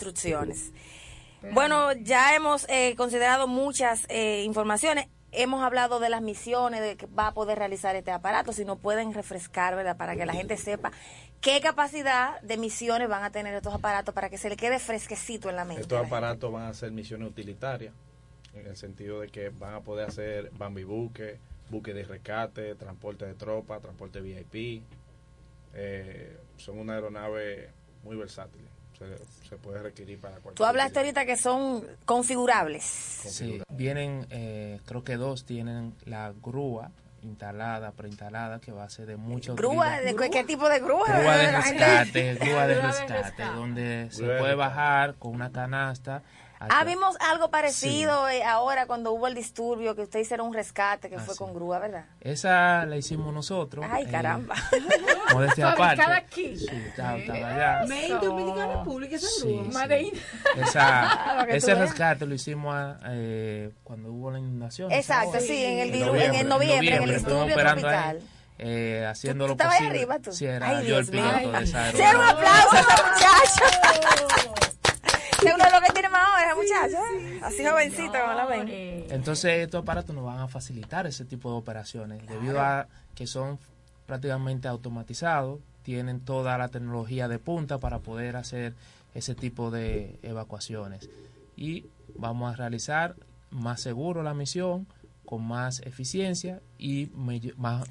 instrucciones. Bueno, ya hemos eh, considerado muchas eh, informaciones. Hemos hablado de las misiones, de que va a poder realizar este aparato, si nos pueden refrescar, ¿verdad? Para que la gente sepa qué capacidad de misiones van a tener estos aparatos para que se le quede fresquecito en la mente. Estos aparatos van a ser misiones utilitarias, en el sentido de que van a poder hacer bambi buque, buque de rescate, transporte de tropas, transporte VIP. Eh, son una aeronave muy versátil. Se, se puede requerir para cualquier. Tú hablaste ahorita que son configurables. Sí, vienen, eh, creo que dos tienen la grúa instalada, preinstalada, que va a ser de mucha ¿Grúa? utilidad. ¿De qué tipo de grúa? Grúa de rescate, grúa de Grúa rescate, donde se Grúa de puede bajar con una canasta. Ah, vimos algo parecido eh, ahora cuando hubo el disturbio, que usted hicieron un rescate que Ah, fue sí. con grúa, ¿verdad? Esa la hicimos nosotros. Ay, eh, caramba. Modestia aparte. Aquí. Sí, estaba, estaba allá. Made in Dominicana República, esa Sí, grúa. sí. Made in. Esa, ese rescate lo hicimos ah, eh, cuando hubo la inundación. Exacto, ¿sabes? sí, en el, En dilu- en el noviembre, en el disturbio operando ahí, tropical. eh, haciendo ¿Tú- lo estabas ahí posible. arriba, tú? Sí, era Ay, yo el Dios mío. piloto de esa Sí, un aeronave. aplauso a esa muchacha. Que uno es lo que tiene más ahora, muchacha. ¿eh? Así jovencita como la ven. Entonces estos aparatos nos van a facilitar ese tipo de operaciones debido a que son prácticamente automatizados, tienen toda la tecnología de punta para poder hacer ese tipo de evacuaciones y vamos a realizar más seguro la misión con más eficiencia y más-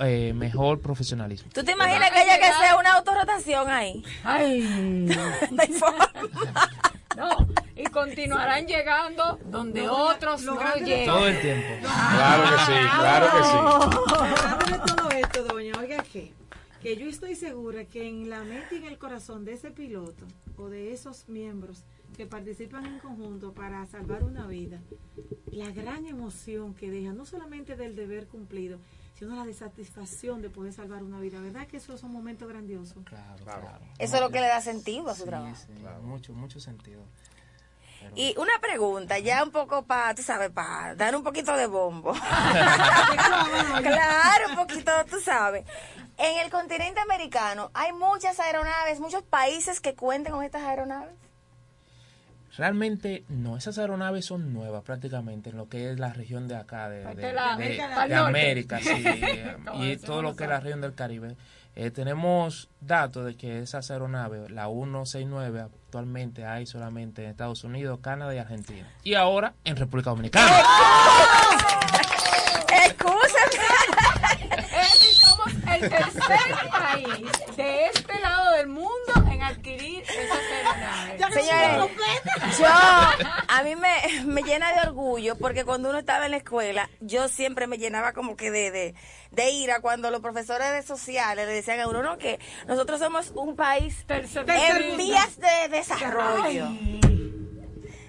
eh, mejor profesionalismo. ¿Tú te imaginas que haya que hacer una autorrotación ahí? Ay, No. Y continuarán llegando donde otros no llegan. Todo el tiempo. Claro que sí, claro que sí. De todo esto, doña, oiga que, que yo estoy segura que en la mente y en el corazón de ese piloto o de esos miembros que participan en conjunto para salvar una vida, la gran emoción que deja, no solamente del deber cumplido, sino la de satisfacción de poder salvar una vida, ¿verdad? Que esos son momentos grandiosos. Claro, Claro. claro. Eso es lo que le da sentido a su Sí, trabajo. sí, mucho, mucho sentido. Pero- Y una pregunta, ya un poco para, tú sabes, para dar un poquito de bombo. claro, un poquito, tú sabes. En el continente americano hay muchas aeronaves, muchos países que cuenten con estas aeronaves. Realmente no, esas aeronaves son nuevas prácticamente en lo que es la región de acá, de, de- de la- de- América de del Norte. América, sí, Como y todo lo que es la región del Caribe. Eh, tenemos datos de que esas aeronaves, la 169, actualmente hay solamente en Estados Unidos, Canadá y Argentina. Y ahora en República Dominicana. Somos el tercer país de este lado del mundo adquirir esas aeronaves. Señores, yo, a mí me, me llena de orgullo porque cuando uno estaba en la escuela, yo siempre me llenaba como que de, de, de ira cuando los profesores de sociales le decían a uno, no, que nosotros somos un país Tercer en vías de desarrollo.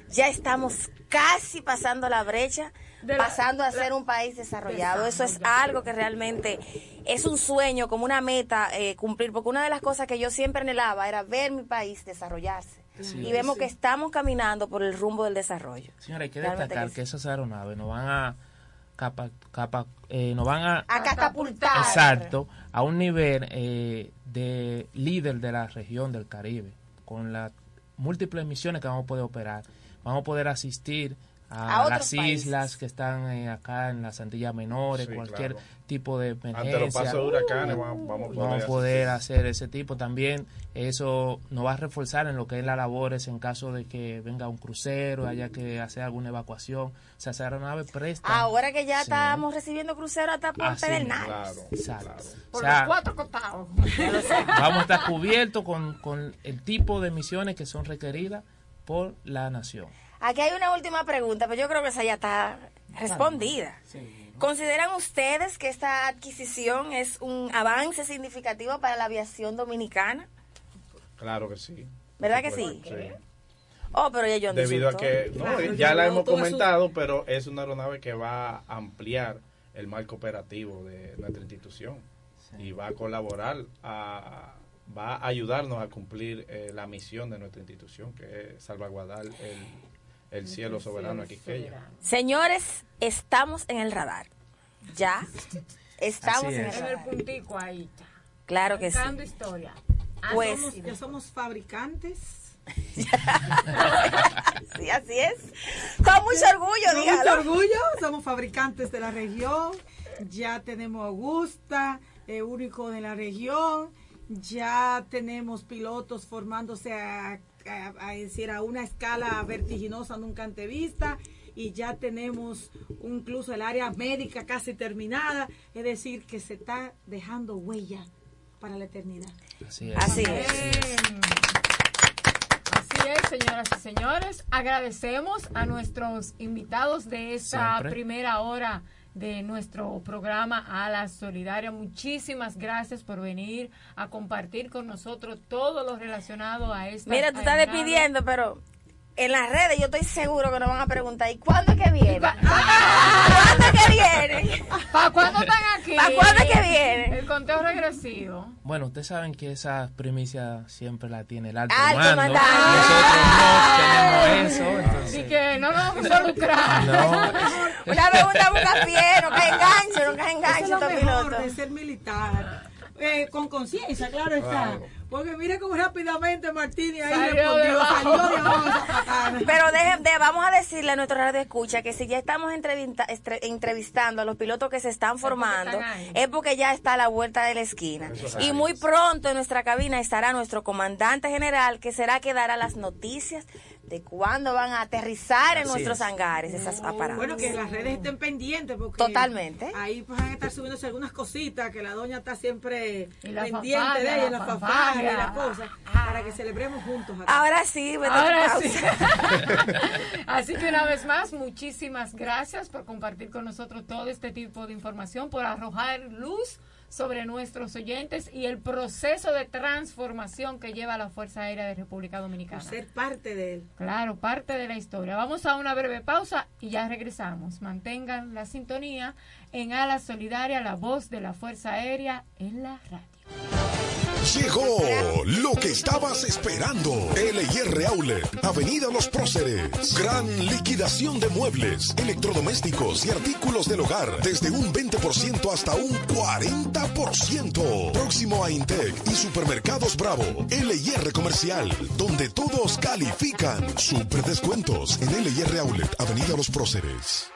Ya estamos casi pasando la brecha, la- pasando a ser un país desarrollado. Eso es algo que realmente es un sueño, como una meta eh, cumplir, porque una de las cosas que yo siempre anhelaba era ver mi país desarrollarse. Sí. y vemos que estamos caminando por el rumbo del desarrollo. Señora, hay que Realmente destacar que que esas aeronaves nos van a capa, capa, eh, nos van a A catapultar. Exacto, a un nivel eh, de líder de la región del Caribe, con las múltiples misiones que vamos a poder operar. Vamos a poder asistir A las países. islas que están eh, acá en las Antillas Menores, Sí, cualquier claro. tipo de Ante los emergencia. pasos de huracanes vamos, vamos a poder, Vamos a poder asistir. hacer ese tipo también. Eso nos va a reforzar en lo que es las labores en caso de que venga un crucero, haya que hacer alguna evacuación. O sea, esa aeronave presta. Ahora que ya Sí. estamos recibiendo cruceros hasta por Así Pedernales. Claro, Exacto. claro. Por O sea, los cuatro costados. vamos a estar cubiertos con, con el tipo de misiones que son requeridas por la nación. Aquí hay una última pregunta, pero yo creo que esa ya está respondida. ¿Consideran ustedes que esta adquisición es un avance significativo para la aviación dominicana? Claro que sí. ¿Verdad que sí? Oh, pero ya yo Debido a que, no, Claro, ya la hemos su- comentado, pero es una aeronave que va a ampliar el marco operativo de nuestra institución y va a colaborar, a, va a ayudarnos a cumplir eh, la misión de nuestra institución, que es salvaguardar el, el cielo soberano aquí. Señores, estamos en el radar. Ya. Estamos en el es. En el radar. puntico ahí. Claro que sí. Buscando historia. Pues Somos- ya somos fabricantes sí, así es. Con mucho orgullo, Con dígalo. mucho orgullo, somos fabricantes de la región, ya tenemos Augusta, eh, único de la región, ya tenemos pilotos formándose a, a- a decir, a una escala vertiginosa nunca antes vista y ya tenemos incluso el área médica casi terminada, es decir, que se está dejando huella para la eternidad. Así es. Así es. Bien. Así es, señoras y señores. Agradecemos a nuestros invitados de esta Siempre. primera hora de nuestro programa A la Solidaria. Muchísimas gracias por venir a compartir con nosotros todo lo relacionado a esta. Mira, tú estás despidiendo, pero en las redes yo estoy seguro que nos van a preguntar, ¿y cuándo es que viene? cua- ¿Cuándo es que viene? ¿Para cuándo están aquí? ¿Para cuándo es que viene? El conteo regresivo. Bueno, ustedes saben que esa primicia siempre la tiene el alto, Alto mando. mando. Nosotros no tenemos eso, Así que no nos vamos a involucrar. No, Una pregunta busca pie, no que enganche, no que Eso enganche es lo mejor de ser militar. Eh, con conciencia, claro está. Porque mira cómo rápidamente Martínez ahí Salió respondió, debajo. salió de abajo. Pero deje- de- vamos a decirle a nuestro radio escucha que si ya estamos entrevista- entrevistando a los pilotos que se están formando, es porque ya está a la vuelta de la esquina. Y muy pronto en nuestra cabina estará nuestro comandante general, que será que dará las noticias de cuándo van a aterrizar en nuestros es. hangares esas aparatos. Bueno, que las redes estén pendientes porque Totalmente. ahí pues, van a estar subiéndose algunas cositas que la doña está siempre pendiente de ella, la la fanfarria. fanfarria y las cosas, para que celebremos juntos acá. Ahora sí, tu Ahora pausa. sí. Así que una vez más, muchísimas gracias por compartir con nosotros todo este tipo de información, por arrojar luz sobre nuestros oyentes y el proceso de transformación que lleva la Fuerza Aérea de República por Dominicana. ser parte de él. Claro, parte de la historia. Vamos a una breve pausa y ya regresamos. Mantengan la sintonía en Ala Solidaria, la voz de la Fuerza Aérea en la radio. Llegó lo que estabas esperando. LIR Outlet, Avenida Los Próceres. Gran liquidación de muebles, electrodomésticos y artículos del hogar. Desde un 20% hasta un 40%. Próximo a Intec y Supermercados Bravo. LIR Comercial, donde todos califican. Super descuentos en LIR Outlet, Avenida Los Próceres.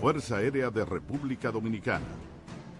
Fuerza Aérea de República Dominicana.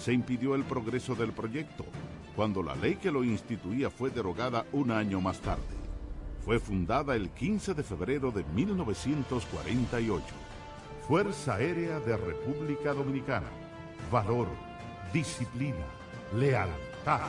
se impidió el progreso del proyecto, cuando la ley que lo instituía fue derogada un año más tarde. Fue fundada el 15 de febrero de 1948. Fuerza Aérea de República Dominicana. Valor, disciplina, lealtad.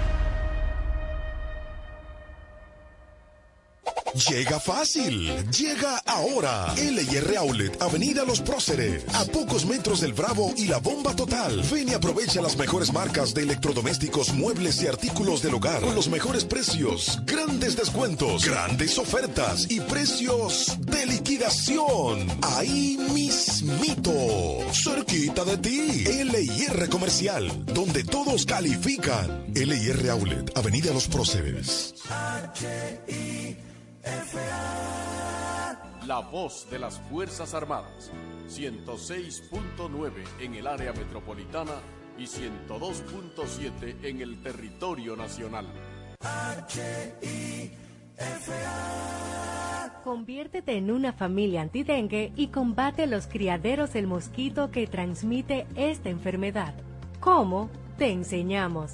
Llega fácil, llega ahora. LIR Outlet, Avenida Los Próceres, a pocos metros del Bravo y la Bomba Total. Ven y aprovecha las mejores marcas de electrodomésticos, muebles y artículos del hogar con los mejores precios, grandes descuentos, grandes ofertas y precios de liquidación. Ahí mismito, cerquita de ti. LIR Comercial, donde todos califican. LIR Outlet, Avenida Los Próceres. La voz de las Fuerzas Armadas. 106.9 en el área metropolitana y 102.7 en el territorio nacional. Conviértete en una familia antidengue y combate los criaderos del mosquito que transmite esta enfermedad. ¿Cómo? Te enseñamos.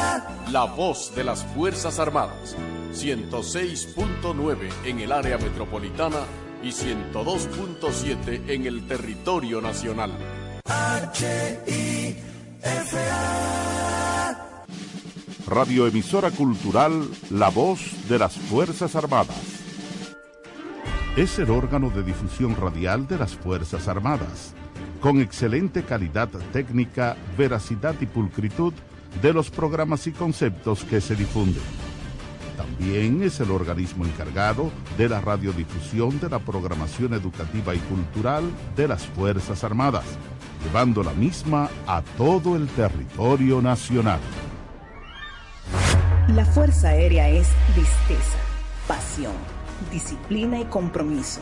La voz de las Fuerzas Armadas. 106.9 en el área metropolitana y 102.7 en el territorio nacional. Radioemisora Cultural La Voz de las Fuerzas Armadas. Es el órgano de difusión radial de las Fuerzas Armadas, con excelente calidad técnica, veracidad y pulcritud de los programas y conceptos que se difunden. También es el organismo encargado de la radiodifusión de la programación educativa y cultural de las Fuerzas Armadas, llevando la misma a todo el territorio nacional. La Fuerza Aérea es visteza, pasión, disciplina y compromiso.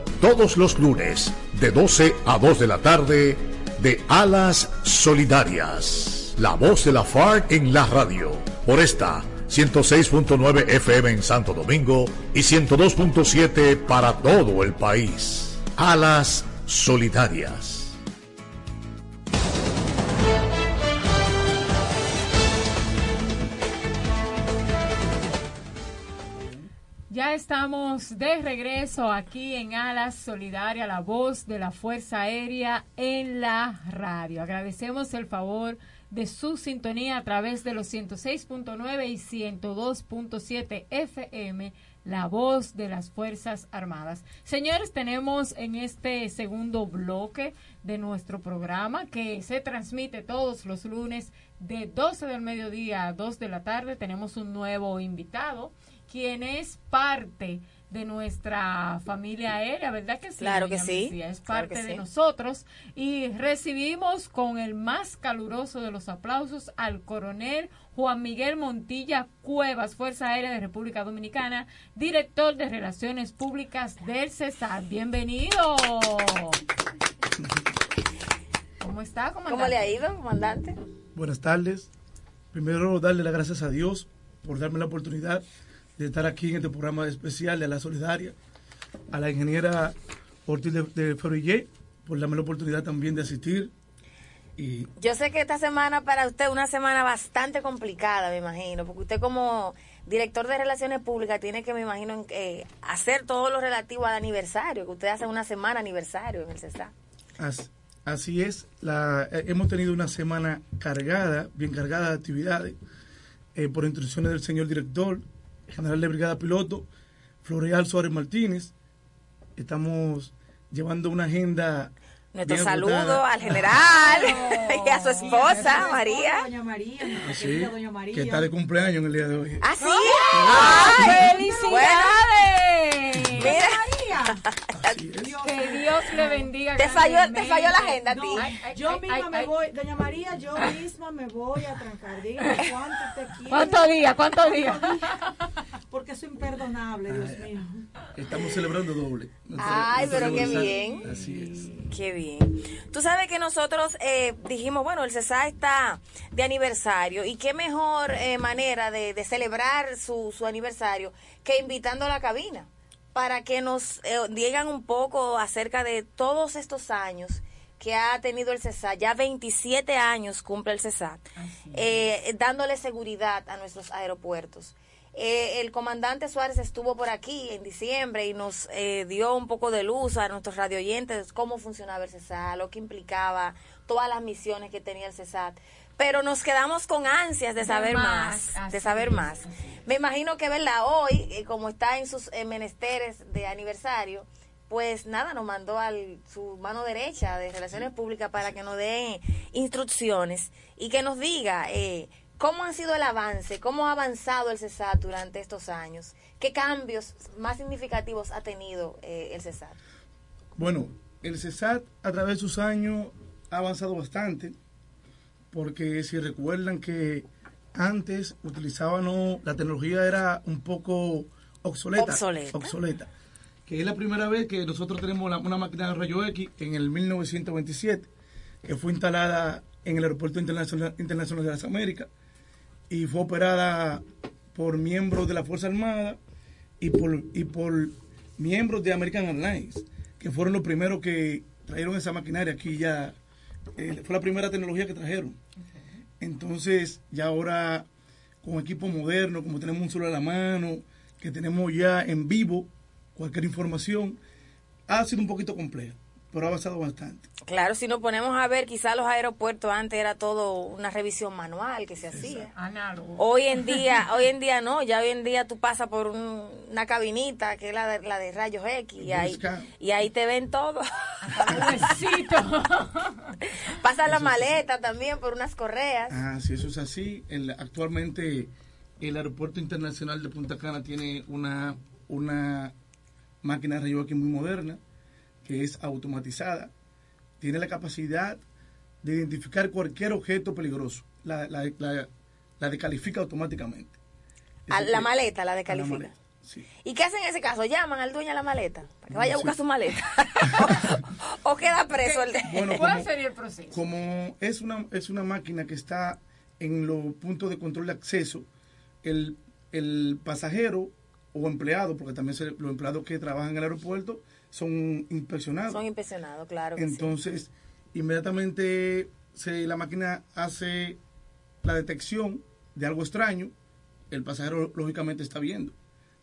todos los lunes de 12 a 2 de la tarde de Alas Solidarias, la voz de la FARC en la radio, por esta 106.9 FM en Santo Domingo y 102.7 para todo el país. Alas Solidarias. Estamos de regreso aquí en Alas Solidaria, la voz de la Fuerza Aérea en la radio. Agradecemos el favor de su sintonía a través de los 106.9 y 102.7 FM, la voz de las Fuerzas Armadas. Señores, tenemos en este segundo bloque de nuestro programa que se transmite todos los lunes de 12 del mediodía a 2 de la tarde. Tenemos un nuevo invitado quien es parte de nuestra familia aérea, ¿verdad que sí? Claro que sí. Mesía? Es Claro parte de sí. nosotros y recibimos con el más caluroso de los aplausos al coronel Juan Miguel Montilla Cuevas, Fuerza Aérea de República Dominicana, director de Relaciones Públicas del CESAR. Bienvenido. ¿Cómo está, comandante? ¿Cómo le ha ido, comandante? Buenas tardes. Primero darle las gracias a Dios por darme la oportunidad de estar aquí en este programa especial de la Solidaria, a la ingeniera Ortiz de, de Ferrillé por darme la oportunidad también de asistir. Y Yo sé que esta semana para usted es una semana bastante complicada, me imagino, porque usted como director de Relaciones Públicas tiene que, me imagino, eh, hacer todo lo relativo al aniversario, que usted hace una semana aniversario en el CESA. As- Así es, la, eh, hemos tenido una semana cargada, bien cargada de actividades, eh, por instrucciones del señor director, general de brigada piloto, Floreal Suárez Martínez. Estamos llevando una agenda. Nuestro bien saludo agotada. al general y a su esposa, María. Doña María, Así, querida Doña María. que está de cumpleaños en el día de hoy. ¿Ah, sí? ¡Ay! Bueno, ¡Felicidades! mira, Que Dios le bendiga. Te falló- te falló la agenda a ti. No, Ay, ay, yo ay, misma ay, me ay. voy, Doña María, yo misma me voy a trancar. Dígame cuánto te quiero. ¿Cuántos días? ¿Cuántos días? porque es imperdonable, Dios mío. Estamos celebrando doble. Ay, pero qué bien. Así es. Qué bien. Tú sabes que nosotros eh, dijimos, bueno, el CESA está de aniversario y qué mejor eh, manera de, de celebrar su, su aniversario que invitando a la cabina para que nos eh, digan un poco acerca de todos estos años que ha tenido el CESAT, ya 27 años cumple el CESAT, eh, dándole seguridad a nuestros aeropuertos. Eh, el comandante Suárez estuvo por aquí en diciembre y nos eh, dio un poco de luz a nuestros radioyentes cómo funcionaba el CESAT, lo que implicaba, todas las misiones que tenía el CESAT. Pero nos quedamos con ansias de De saber más, más, de saber es, más. Me imagino que, ¿verdad? Hoy, eh, como está en sus eh, menesteres de aniversario, pues nada, nos mandó a su mano derecha de Relaciones Públicas para que nos dé instrucciones y que nos diga eh, cómo ha sido el avance, cómo ha avanzado el CESAT durante estos años, qué cambios más significativos ha tenido eh, el CESAT. Bueno, el CESAT a través de sus años ha avanzado bastante, porque si recuerdan que antes utilizábamos, la tecnología era un poco obsoleta. Obsoleta. obsoleta, Que es la primera vez que nosotros tenemos la- una máquina de rayo X en el 1927, que fue instalada en el Aeropuerto Internacional, Internacional de las Américas y fue operada por miembros de la Fuerza Armada y por, y por miembros de American Airlines, que fueron los primeros que trajeron esa maquinaria aquí ya. Eh, fue la primera tecnología que trajeron. Entonces, ya ahora con equipo moderno, como tenemos un solo a la mano, que tenemos ya en vivo cualquier información, ha sido un poquito compleja, pero ha avanzado bastante. Claro, si nos ponemos a ver, quizá los aeropuertos antes era todo una revisión manual que se hacía. Análogo. Hoy en día, hoy en día no, ya hoy en día tú pasas por un- una cabinita que es la de, la de rayos X y ahí, y ahí te ven todo. Pasa la maleta también por unas correas. Ah, si eso es así, el- actualmente el Aeropuerto Internacional de Punta Cana tiene una, una máquina de rayo X muy moderna, que es automatizada. Tiene la capacidad de identificar cualquier objeto peligroso. La, la, la, la descalifica automáticamente. A la que- maleta la a la descalifica. maleta, sí. ¿Y qué hacen en ese caso? ¿Llaman al dueño de la maleta? Para que vaya a buscar su maleta. o queda preso el de... Bueno, ¿Cuál como- sería el proceso? Como es una, es una máquina que está en los puntos de control de acceso, el, el pasajero o empleado, porque también se- los empleados que trabajan en el aeropuerto son inspeccionados. Son impresionados, claro. que sí. Entonces, inmediatamente se, la máquina hace la detección de algo extraño, el pasajero lógicamente está viendo.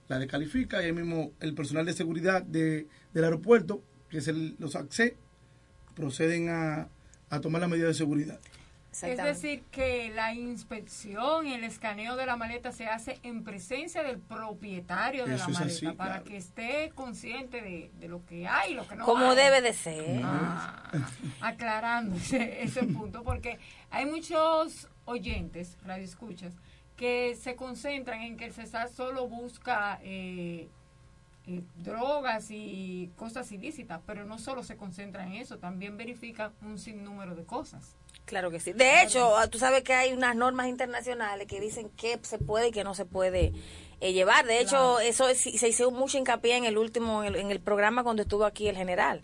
La descalifica y ahí mismo el personal de seguridad de, del aeropuerto, que es el, los AXE, proceden a, a tomar la medida de seguridad. Es decir, que la inspección y el escaneo de la maleta se hace en presencia del propietario de Eso la maleta así, para claro. que esté consciente de, de lo que hay y lo que no Como hay. debe de ser. Ah, aclarando ese, punto, porque hay muchos oyentes, radioescuchas, que se concentran en que el CESAR solo busca eh, eh, drogas y cosas ilícitas, pero no solo se concentra en eso, también verifica un sinnúmero de cosas. Claro que sí. De hecho, ah, tú sabes que hay unas normas internacionales que dicen qué se puede y qué no se puede eh, llevar. De hecho, eso es- se hizo mucho hincapié en el último, en el, en el programa cuando estuvo aquí el general.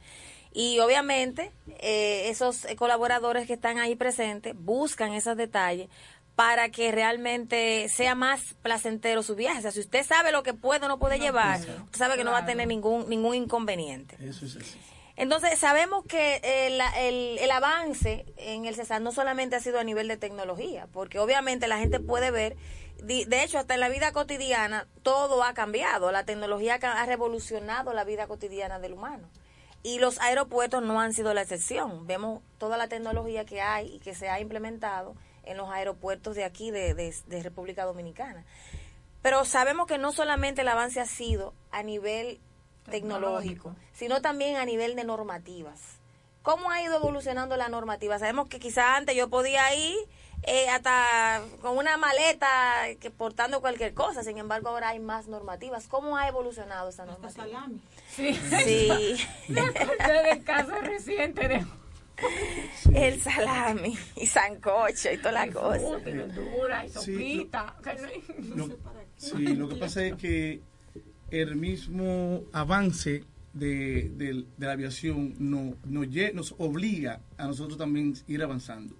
Y obviamente, eh, esos eh, colaboradores que están ahí presentes buscan esos detalles para que realmente sea más placentero su viaje. O sea, si usted sabe lo que puede o no puede llevar, usted sabe que no va a tener ningún, ningún inconveniente. Eso es así. Entonces, sabemos que eh, la- el, el avance en el CESAR no solamente ha sido a nivel de tecnología, porque obviamente la gente puede ver, de hecho, hasta en la vida cotidiana, todo ha cambiado. La tecnología ha revolucionado la vida cotidiana del humano. Y los aeropuertos no han sido la excepción. Vemos toda la tecnología que hay y que se ha implementado en los aeropuertos de aquí, de, de- de República Dominicana. Pero sabemos que no solamente el avance ha sido a nivel tecnológico, sino también a nivel de normativas. ¿Cómo ha ido evolucionando la normativa? Sabemos que quizás antes yo podía ir eh, hasta con una maleta que portando cualquier cosa, sin embargo ahora hay más normativas. ¿Cómo ha evolucionado esa normativa? Sí. Sí. Me acordé del caso reciente de El salami y sancocho y toda la cosa. y verdura y Sí, sopita. Lo, sí, lo que pasa es que el mismo avance de, de- de la aviación no, nos, lle- nos obliga a nosotros también ir avanzando.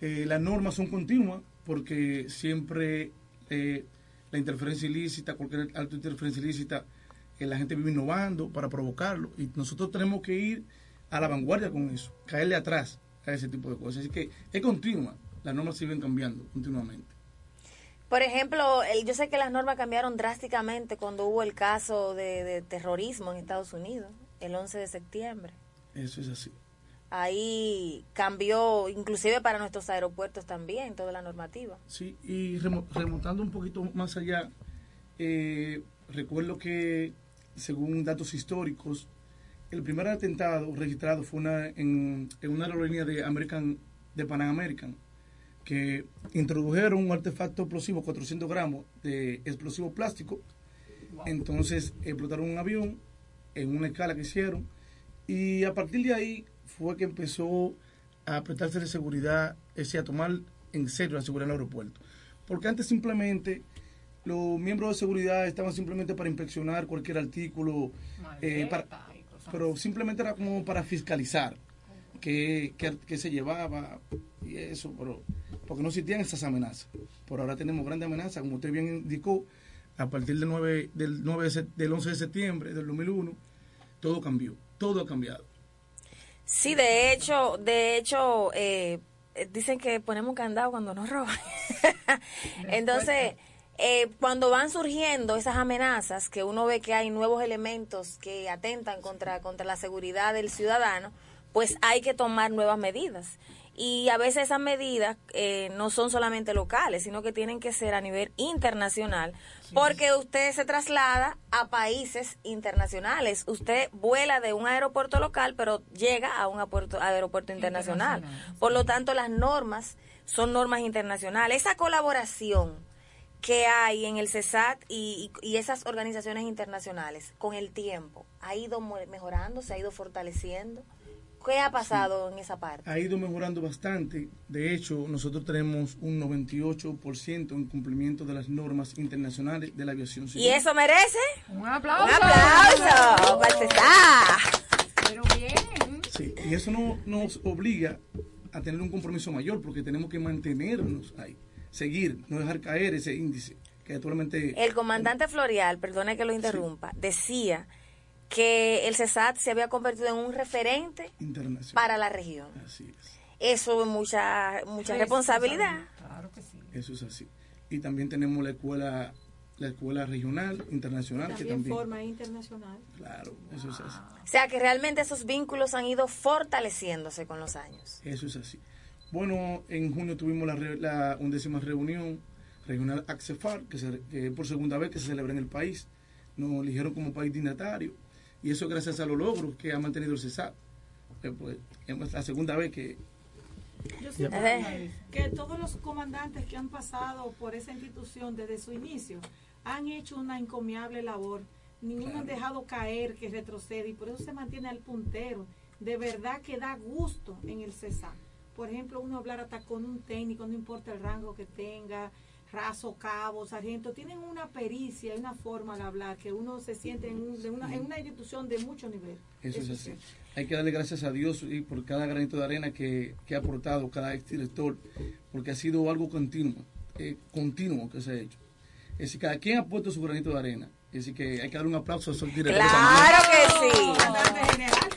Eh, las normas son continuas porque siempre eh, la interferencia ilícita, cualquier alta interferencia ilícita, eh, la gente vive innovando para provocarlo y nosotros tenemos que ir a la vanguardia con eso, caerle atrás a ese tipo de cosas. Así que es continua, las normas siguen cambiando continuamente. Por ejemplo, el- yo sé que las normas cambiaron drásticamente cuando hubo el caso de, de terrorismo en Estados Unidos, el 11 de septiembre. Eso es así. Ahí cambió, inclusive para nuestros aeropuertos también, toda la normativa. Sí, y remo- remontando un poquito más allá, eh, recuerdo que según datos históricos, el primer atentado registrado fue una, en, en una aerolínea de American, de Pan American, que introdujeron un artefacto explosivo, 400 gramos de explosivo plástico. Entonces explotaron un avión en una escala que hicieron y a partir de ahí fue que empezó a prestarse de seguridad, es decir, a tomar en serio la seguridad del aeropuerto. Porque antes simplemente los miembros de seguridad estaban simplemente para inspeccionar cualquier artículo, eh, para- pero simplemente era como para fiscalizar qué, qué, qué se llevaba y eso, pero porque no existían esas amenazas. Por ahora tenemos grandes amenazas, como usted bien indicó, a partir del 9, del 9 de se- del 11 de septiembre del 2001, todo cambió, todo ha cambiado. Sí, de hecho, de hecho, eh, eh, dicen que ponemos candado cuando nos roban. Entonces, eh, cuando van surgiendo esas amenazas, que uno ve que hay nuevos elementos que atentan contra, contra la seguridad del ciudadano, pues hay que tomar nuevas medidas. Y a veces esas medidas eh, no son solamente locales, sino que tienen que ser a nivel internacional, porque usted se traslada a países internacionales. Usted vuela de un aeropuerto local, pero llega a un aeropuerto, aeropuerto internacional. Por lo tanto, las normas son normas internacionales. Esa colaboración que hay en el CESAT y, y- esas organizaciones internacionales con el tiempo, ¿ha ido mejorando, se ha ido fortaleciendo? ¿Qué ha pasado en esa parte? ha ido mejorando bastante. De hecho, nosotros tenemos un 98% en cumplimiento de las normas internacionales de la aviación civil. ¿Y eso merece? Un aplauso. Un aplauso para el CESAT. Pero bien. Sí, y eso no, nos obliga a tener un compromiso mayor porque tenemos que mantenernos ahí, seguir, no dejar caer ese índice que actualmente... El comandante Florial, perdone que lo interrumpa, decía que el CESAT se había convertido en un referente internacional. para la región. Así es. Eso es mucha, mucha responsabilidad. Claro que sí. Eso es así. Y también tenemos la escuela la escuela regional, internacional, que También también... forma internacional. Claro, eso es así. O sea que realmente esos vínculos han ido fortaleciéndose con los años. Eso es así. Bueno, en junio tuvimos la, re- la undécima reunión regional AXEFAR, que, se, que es por segunda vez que se celebra en el país. Nos eligieron como país dignatario y eso gracias a los logros que ha mantenido el CESAR. Eh, pues, es la segunda vez que... Yo siento Ajá. que todos los comandantes que han pasado por esa institución desde su inicio han hecho una encomiable labor. Ninguno han dejado caer que retrocede y por eso se mantiene al puntero. De verdad que da gusto en el CESAR. Por ejemplo, uno hablar hasta con un técnico, no importa el rango que tenga, raso, cabo, sargento, tienen una pericia y una forma de hablar que uno se siente en, un- de una, en una institución de mucho nivel. Eso es así. sí. Hay que darle gracias a Dios y por cada granito de arena que, que ha aportado cada exdirector, porque ha sido algo continuo, eh, continuo que se ha hecho. Es decir, cada quien ha puesto su granito de arena. Es decir, que hay que dar un aplauso a esos directores. Claro que sí.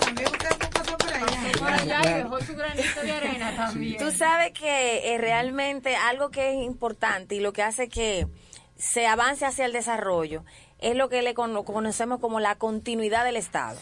Allá. Y dejó su granito de arena también. Tú sabes que eh, realmente algo que es importante y lo que hace que se avance hacia el desarrollo es lo que le cono- conocemos como la continuidad del Estado.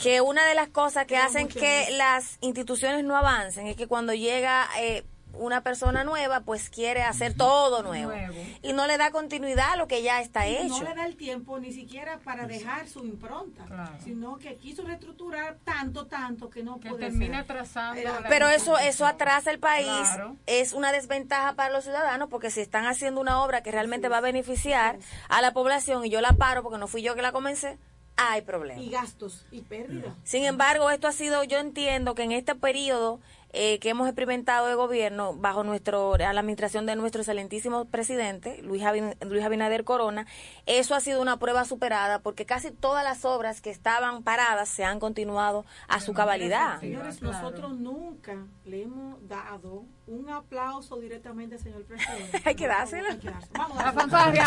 Que una de las cosas que hacen que las instituciones no avancen es que cuando llega eh, una persona nueva, pues quiere hacer todo nuevo. Nuevo. Y no le da continuidad a lo que ya está Y hecho. No le da el tiempo ni siquiera para dejar su impronta, sino que quiso reestructurar tanto, tanto que no puede termina ser. atrasando Pero eso eso atrasa el país, Claro. es una desventaja para los ciudadanos porque si están haciendo una obra que realmente va a beneficiar a la población y yo la paro porque no fui yo que la comencé, hay problemas. Y gastos y pérdidas. Sin embargo, esto ha sido, yo entiendo que en este periodo eh, que hemos experimentado de gobierno bajo nuestro a la administración de nuestro excelentísimo presidente Luis, Abin- Luis Abinader Corona, eso ha sido una prueba superada porque casi todas las obras que estaban paradas se han continuado a su cabalidad. Señores, nosotros nunca le hemos dado un aplauso directamente al señor presidente. Hay que dárselo. Hay que dárselo. Vamos a La.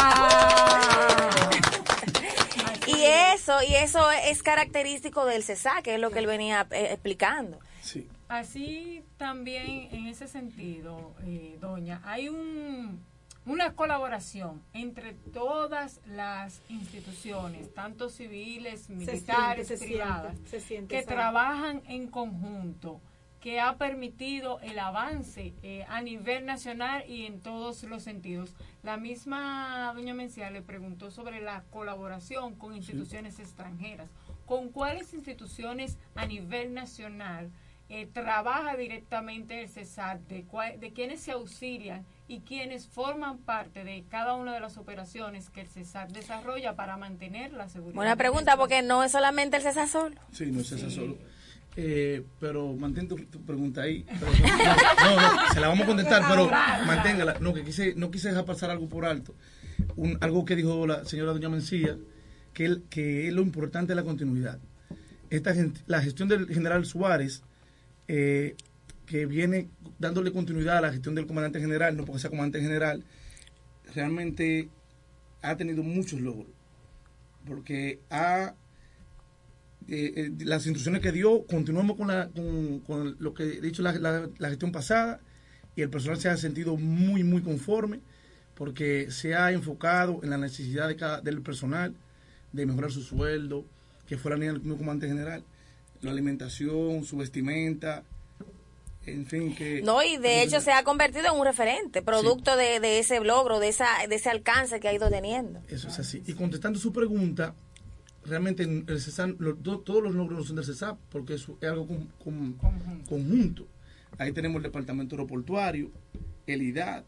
Y eso, y eso es característico del CESA, que es lo que él venía eh, explicando. Sí. Así también en ese sentido, eh, doña, hay un, una colaboración entre todas las instituciones, tanto civiles, militares, siente, se privadas, siente, se siente, que trabajan en conjunto, que ha permitido el avance eh, a nivel nacional y en todos los sentidos. La misma doña Mencía le preguntó sobre la colaboración con instituciones extranjeras. ¿Con cuáles instituciones a nivel nacional eh, trabaja directamente el CESAT? ¿De, cuál- ¿De quiénes se auxilian y quiénes forman parte de cada una de las operaciones que el CESAT desarrolla para mantener la seguridad? Buena pregunta, porque no es solamente el CESA solo. Sí, no es esa solo. Eh, pero mantén tu, pregunta ahí. No, se la vamos a contestar, pero manténgala. No, que quise, no quise dejar pasar algo por alto. Algo que dijo la señora doña Mencía, que, que es lo importante es la continuidad. Esta la gestión del general Suárez, eh, que viene dándole continuidad a la gestión del comandante general, no porque sea comandante general, realmente ha tenido muchos logros. Porque ha eh, eh, las instrucciones que dio, continuamos con, la, con, con lo que he dicho la, la- la gestión pasada y el personal se ha sentido muy, muy conforme porque se ha enfocado en la necesidad de cada, del personal de mejorar su sueldo, que fue la línea del comandante general, la alimentación, su vestimenta, en fin, que... No, y de hecho se ha convertido en un referente, producto de, de ese logro, de, esa, de ese alcance que ha ido teniendo. Eso es así. Y contestando su pregunta, realmente en el CESAN, lo- to- todos los logros no son del CESAP, porque es, es algo con- con- conjunto. Ahí tenemos el Departamento Aeroportuario, el IDAT,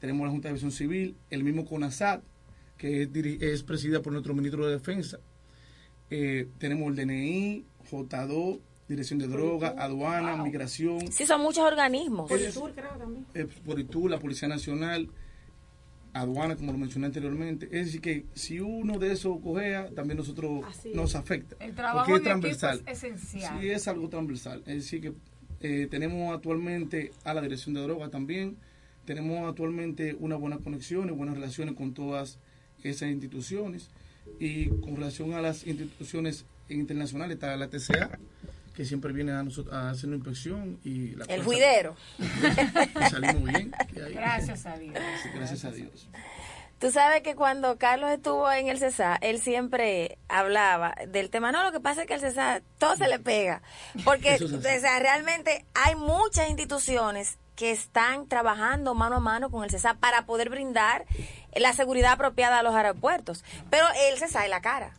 tenemos la Junta de Aviación Civil, el mismo CONASAT, que es, es presidida por nuestro ministro de Defensa. Eh, tenemos el DNI, J2, Dirección de Droga, Aduana, Migración. Sí, son muchos organismos. Sur, creo también. eh, Politur, la Policía Nacional, aduana, como lo mencioné anteriormente. Es decir, que si uno de esos cojea, también nosotros nos afecta. El trabajo porque es transversal. esencial. Sí, es algo transversal. Es decir, que eh, tenemos actualmente a la Dirección de Drogas también. Tenemos actualmente una buena conexión y buenas relaciones con todas esas instituciones. Y con relación a las instituciones internacionales, está la TCA, que siempre viene a, nosotros, a hacer una inspección. y la El juidero. salimos bien. ahí. Gracias a Dios. Gracias a Dios. Tú sabes que cuando Carlos estuvo en el CESA, él siempre hablaba del tema. No, lo que pasa es que el CESA todo se le pega. Porque es o sea, realmente hay muchas instituciones que están trabajando mano a mano con el CESA para poder brindar la seguridad apropiada a los aeropuertos. Pero el CESA es la cara.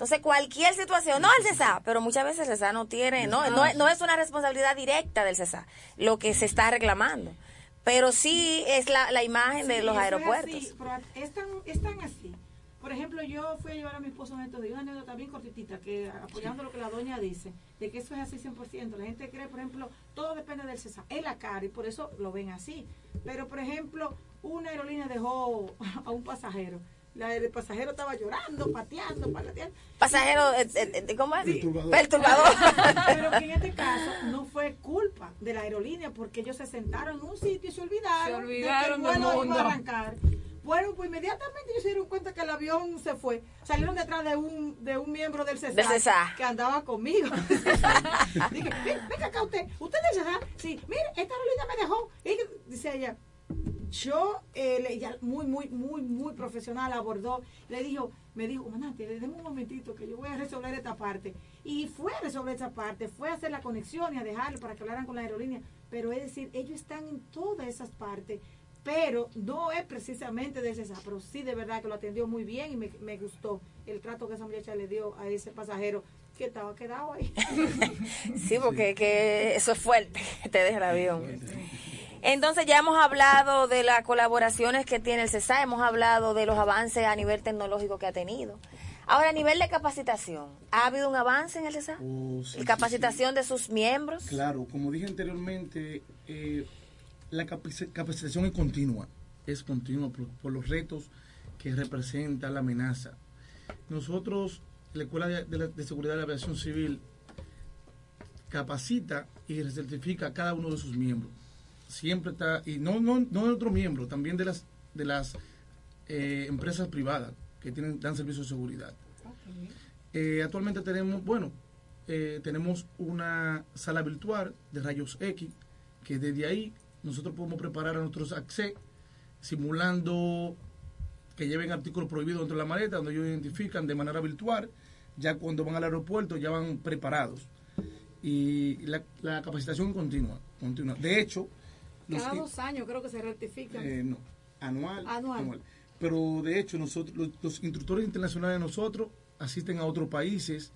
Entonces, cualquier situación, no el CESA, pero muchas veces el CESA no tiene, no, no, es- no es una responsabilidad directa del CESA lo que se está reclamando. Pero sí es la, la imagen de los es aeropuertos. así, pero es tan, es tan así. Por ejemplo, yo fui a llevar a mi esposo en estos días una anécdota bien cortitita, que apoyando lo que la doña dice, de que eso es así 100%. La gente cree, por ejemplo, todo depende del CESA. Es la cara y por eso lo ven así. Pero, por ejemplo, una aerolínea dejó a un pasajero. La, el pasajero estaba llorando, pateando, palateando. Pasajero, eh, eh, eh, ¿cómo es? Perturbador. Perturbador. Pero que en este caso no fue culpa de la aerolínea porque ellos se sentaron en un sitio y se olvidaron, Se olvidaron de que el vuelo iba a arrancar. Bueno, pues inmediatamente ellos se dieron cuenta que el avión se fue. Salieron detrás de un de un miembro del CESA, que andaba conmigo. Dije, "Ven, venga acá usted, usted es del CESA. Sí, mire, esta aerolínea me dejó. Y dice ella, yo, eh, ella muy, muy, muy, muy profesional abordó, le dijo, me dijo, comandante, déme un momentito que yo voy a resolver esta parte. Y fue a resolver esta parte, fue a hacer la conexión y a dejarlo para que hablaran con la aerolínea. Pero es decir, ellos están en todas esas partes, pero no es precisamente de esa, pero sí de verdad que lo atendió muy bien y me, me gustó el trato que esa muchacha le dio a ese pasajero que estaba quedado ahí. Sí, porque que eso es fuerte, que te deja el avión. Entonces ya hemos hablado de las colaboraciones que tiene el CESA, hemos hablado de los avances a nivel tecnológico que ha tenido. Ahora, a nivel de capacitación, ¿ha habido un avance en el CESA? Oh, sí, ¿Y capacitación de sus miembros? Claro, como dije anteriormente, eh, la capaci- capacitación es continua, es continua por, por los retos que representa la amenaza. Nosotros, la Escuela de, de la- de Seguridad de la Aviación Civil, capacita y certifica a cada uno de sus miembros. Siempre está, y no, no, no de otro miembro, también de las, de las eh, empresas privadas que tienen, dan servicios de seguridad. Eh, actualmente tenemos, bueno, eh, tenemos una sala virtual de rayos X, que desde ahí nosotros podemos preparar a nuestros AXE, simulando que lleven artículos prohibidos dentro de la maleta, donde ellos identifican de manera virtual, ya cuando van al aeropuerto ya van preparados. Y la, la capacitación continua, continua. De hecho, los Cada dos años creo que se rectifica. eh, no, anual, Anual. Pero de hecho, nosotros, los, los instructores internacionales de nosotros asisten a otros países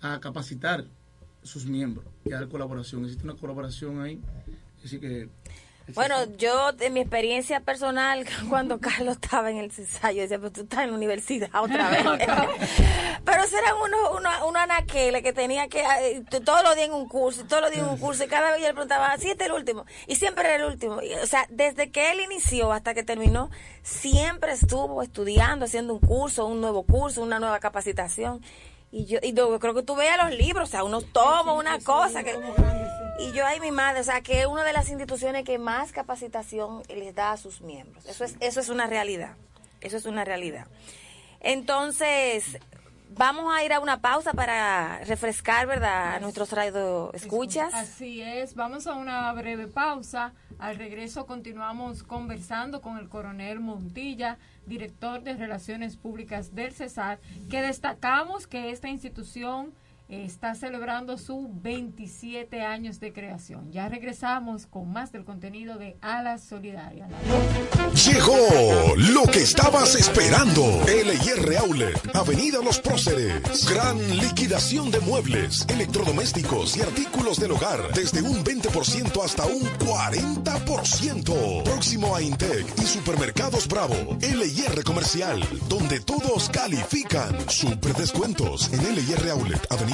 a capacitar sus miembros y a dar colaboración. Existe una colaboración ahí. Así que. Bueno, yo, de mi experiencia personal, cuando Carlos estaba en el CESA, yo decía, pero tú estás en la universidad otra vez. pero eran unos uno, uno anaqueles que tenía que, todos los días en un curso, todos los días en un curso, y cada vez yo le preguntaba, ¿sí este es el último? Y siempre era el último. Y, o sea, desde que él inició hasta que terminó, siempre estuvo estudiando, haciendo un curso, un nuevo curso, una nueva capacitación. Y yo, y yo creo que tú veas los libros, o sea, unos tomos, una cosa que... Y yo, ay, mi madre, o sea, que es una de las instituciones que más capacitación les da a sus miembros. Eso es, eso es una realidad. Eso es una realidad. Entonces, vamos a ir a una pausa para refrescar, ¿verdad?, a nuestros radio escuchas. Así es, vamos a una breve pausa. Al regreso continuamos conversando con el coronel Montilla, director de Relaciones Públicas del CESAR, que destacamos que esta institución está celebrando sus 27 años de creación. Ya regresamos con más del contenido de Alas Solidarias. Llegó lo que estabas esperando. LIR Outlet, Avenida Los Próceres. Gran liquidación de muebles, electrodomésticos y artículos del hogar. Desde un 20% hasta un 40%. Próximo a Intec y Supermercados Bravo. LIR Comercial, donde todos califican. Super descuentos en LIR Outlet, Avenida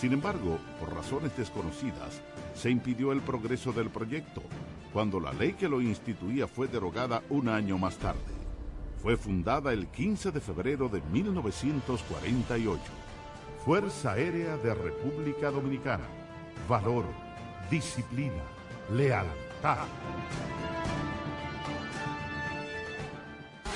Sin embargo, por razones desconocidas, se impidió el progreso del proyecto, cuando la ley que lo instituía fue derogada un año más tarde. Fue fundada el 15 de febrero de 1948. Fuerza Aérea de República Dominicana. Valor, disciplina, lealtad.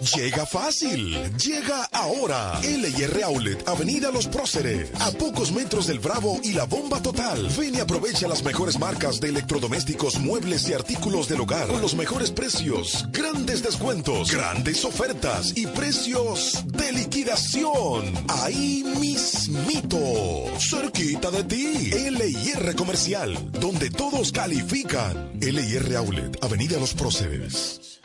Llega fácil, llega ahora. LIR Outlet, Avenida Los Próceres, a pocos metros del Bravo y la Bomba Total. Ven y aprovecha las mejores marcas de electrodomésticos, muebles y artículos del hogar con los mejores precios, grandes descuentos, grandes ofertas y precios de liquidación. Ahí mismito, cerquita de ti. LIR Comercial, donde todos califican. LIR Outlet, Avenida Los Próceres.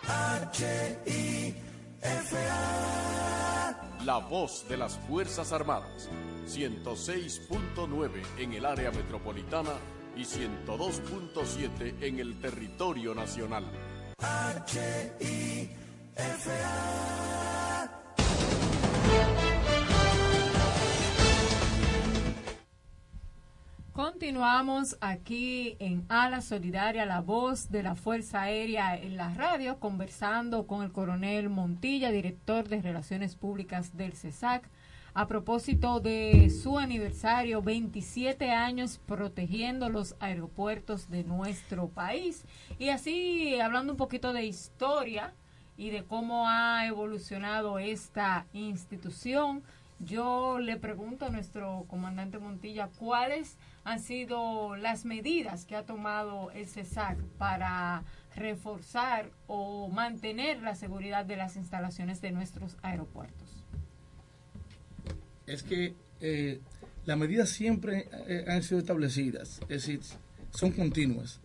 La voz de las Fuerzas Armadas. 106.9 en el área metropolitana y 102.7 en el territorio nacional. Continuamos aquí en Ala Solidaria, la voz de la Fuerza Aérea en la radio, conversando con el coronel Montilla, director de Relaciones Públicas del CESAC, a propósito de su aniversario, 27 años protegiendo los aeropuertos de nuestro país. Y así, hablando un poquito de historia y de cómo ha evolucionado esta institución, yo le pregunto a nuestro comandante Montilla cuáles han sido las medidas que ha tomado el CESAC para reforzar o mantener la seguridad de las instalaciones de nuestros aeropuertos. Es que eh, las medidas siempre eh, han sido establecidas, es decir, son continuas.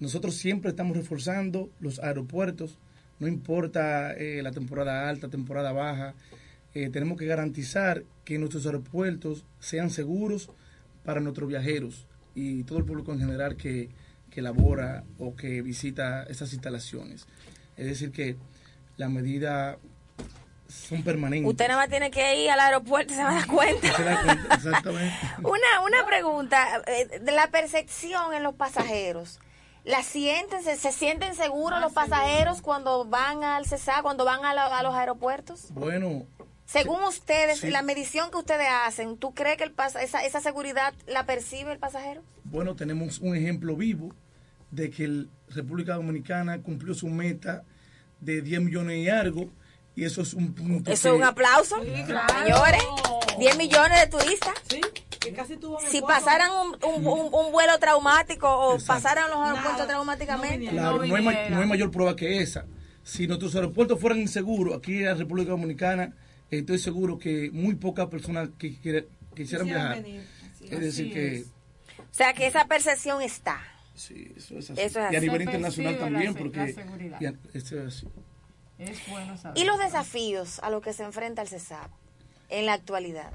Nosotros siempre estamos reforzando los aeropuertos, no importa eh, la temporada alta, temporada baja, tenemos que garantizar que nuestros aeropuertos sean seguros para nuestros viajeros y todo el público en general que, que labora o que visita estas instalaciones. Es decir, que las medidas son permanentes. Usted nada más tiene que ir al aeropuerto y se va a dar cuenta. Exactamente. una, una pregunta, eh, de la percepción en los pasajeros. ¿La sienten, se, sienten seguros los pasajeros cuando van al CESA, cuando van a, a los aeropuertos? Bueno, según ustedes, la medición que ustedes hacen, ¿tú crees que el esa, esa seguridad la percibe el pasajero? Bueno, tenemos un ejemplo vivo de que el República Dominicana cumplió su meta de 10 millones y algo, y eso es un punto. Eso es un aplauso, señores. 10 millones de turistas. Sí. Que casi tuvo si pasaran un, un, un, vuelo traumático o pasaran los aeropuertos traumáticamente. Claro, no, hay, no hay mayor prueba que esa. Si nuestros aeropuertos fueran inseguros, aquí en la República Dominicana estoy seguro que muy pocas personas que, quisieran viajar. Es decir, que... O sea, que esa percepción está. Sí, eso es así. y a nivel internacional también, porque... es así. Es bueno saber. ¿Y los desafíos a los que se enfrenta el CESAP en la actualidad?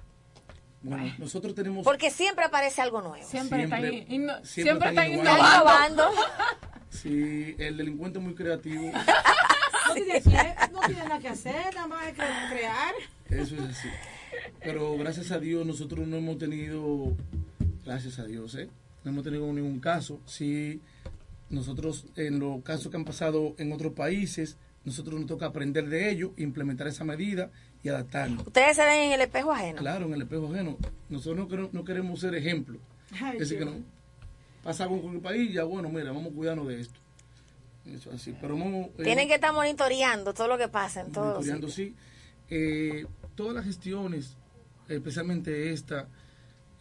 Bueno, nosotros tenemos... Porque siempre aparece algo nuevo. Siempre, está, siempre, siempre está innovando. Sí, el delincuente es muy creativo. No tiene, no tiene nada que hacer, nada más hay que crear. Eso es así. Pero gracias a Dios nosotros no hemos tenido, gracias a Dios, ¿eh? no hemos tenido ningún caso. Sí, nosotros en los casos que han pasado en otros países, nosotros nos toca aprender de ellos, implementar esa medida y adaptarnos. ¿Ustedes se ven en el espejo ajeno? Claro, en el espejo ajeno. Nosotros no queremos, no queremos ser ejemplo. es decir, que no pasa con el país, ya bueno, mira, vamos a cuidarnos de esto. Eso así. Pero eh, Tienen que estar monitoreando todo lo que pasa en todos Monitoreando, sí. Eh, todas las gestiones, especialmente esta,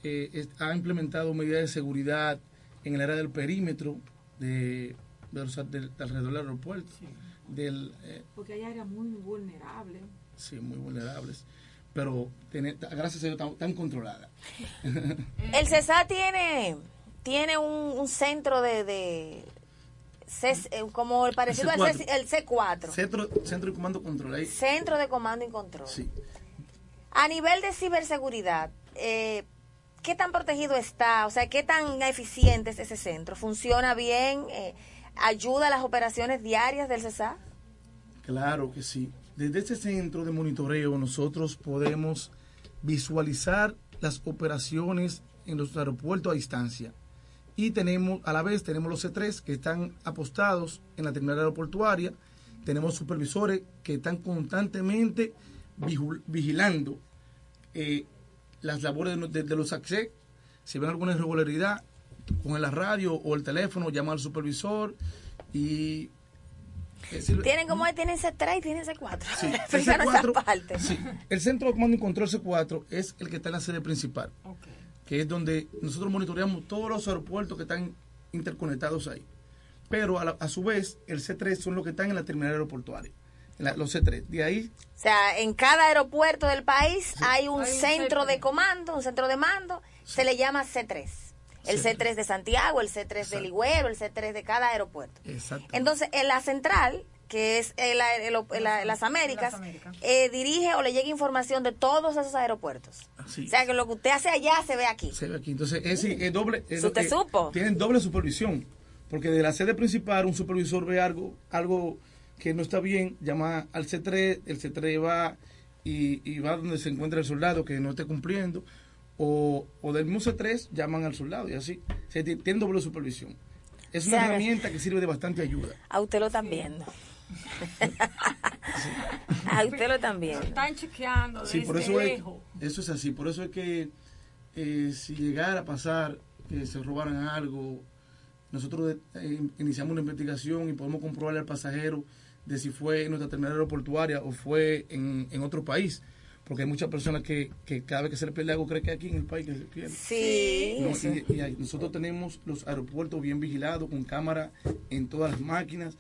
eh, ha implementado medidas de seguridad en el área del perímetro de, alrededor del aeropuerto. Del, Porque hay áreas muy vulnerables. Sí, muy vulnerables. Pero gracias a Dios están, tan controladas. el CESA tiene, tiene un, centro de eh, como el parecido al C, 4 Centro, centro de Comando Control. Centro de Comando y Control. Sí. A nivel de ciberseguridad, eh, ¿qué tan protegido está? O sea, ¿qué tan eficiente es ese centro? ¿Funciona bien? Eh, ¿Ayuda a las operaciones diarias del CESA? Claro que sí. Desde este centro de monitoreo nosotros podemos visualizar las operaciones en los aeropuertos a distancia y tenemos a la vez tenemos los C3 que están apostados en la terminal aeroportuaria, tenemos supervisores que están constantemente vigilando eh, las labores de, los access, si ven alguna irregularidad, con la radio o el teléfono, llama al supervisor y Tienen como tienen C3 y tienen C4. Sí, el Explícanos esa C4 parte. sí, el centro de comando y control C4 es el que está en la sede principal, que es donde nosotros monitoreamos todos los aeropuertos que están interconectados ahí. Pero a, la- a su vez, el C3 son los que están en la terminal aeroportuaria, la- los C3. De ahí O sea, en cada aeropuerto del país hay un Hay un centro C3. de comando, un centro de mando, se le llama C3. El C3 de Santiago, el C3 de Ligüero, el C3 de cada aeropuerto. Exacto. Entonces, en la central, que es el- el- el- la- las Américas, Las Américas. eh, dirige o le llega información de todos esos aeropuertos. Así O sea, que lo que usted hace allá se ve aquí. se ve aquí. Entonces, es, es doble. es- ¿Eso usted eh, supo? Tienen doble supervisión. Porque de la sede principal, un supervisor ve algo, algo que no está bien, llama al C3, el C3 va y, y va donde se encuentra el soldado que no esté cumpliendo. O, o del mismo C3 llaman al soldado y así. O sea, ti- tienen doble supervisión. Es O una sea, herramienta que sirve de bastante ayuda. A usted lo están viendo. A usted lo están viendo. Están chequeando Sí, desde por eso es, lejos. eso es así. Por eso es que eh, si llegara a pasar que se robaran algo, nosotros eh, iniciamos una investigación y podemos comprobarle al pasajero de si fue en nuestra terminal aeroportuaria o fue en, en otro país. Porque hay muchas personas que, que cada vez que se le pierde algo creen que aquí en el país que se pierde. Sí. No, y, nosotros tenemos los aeropuertos bien vigilados, con cámara en todas las máquinas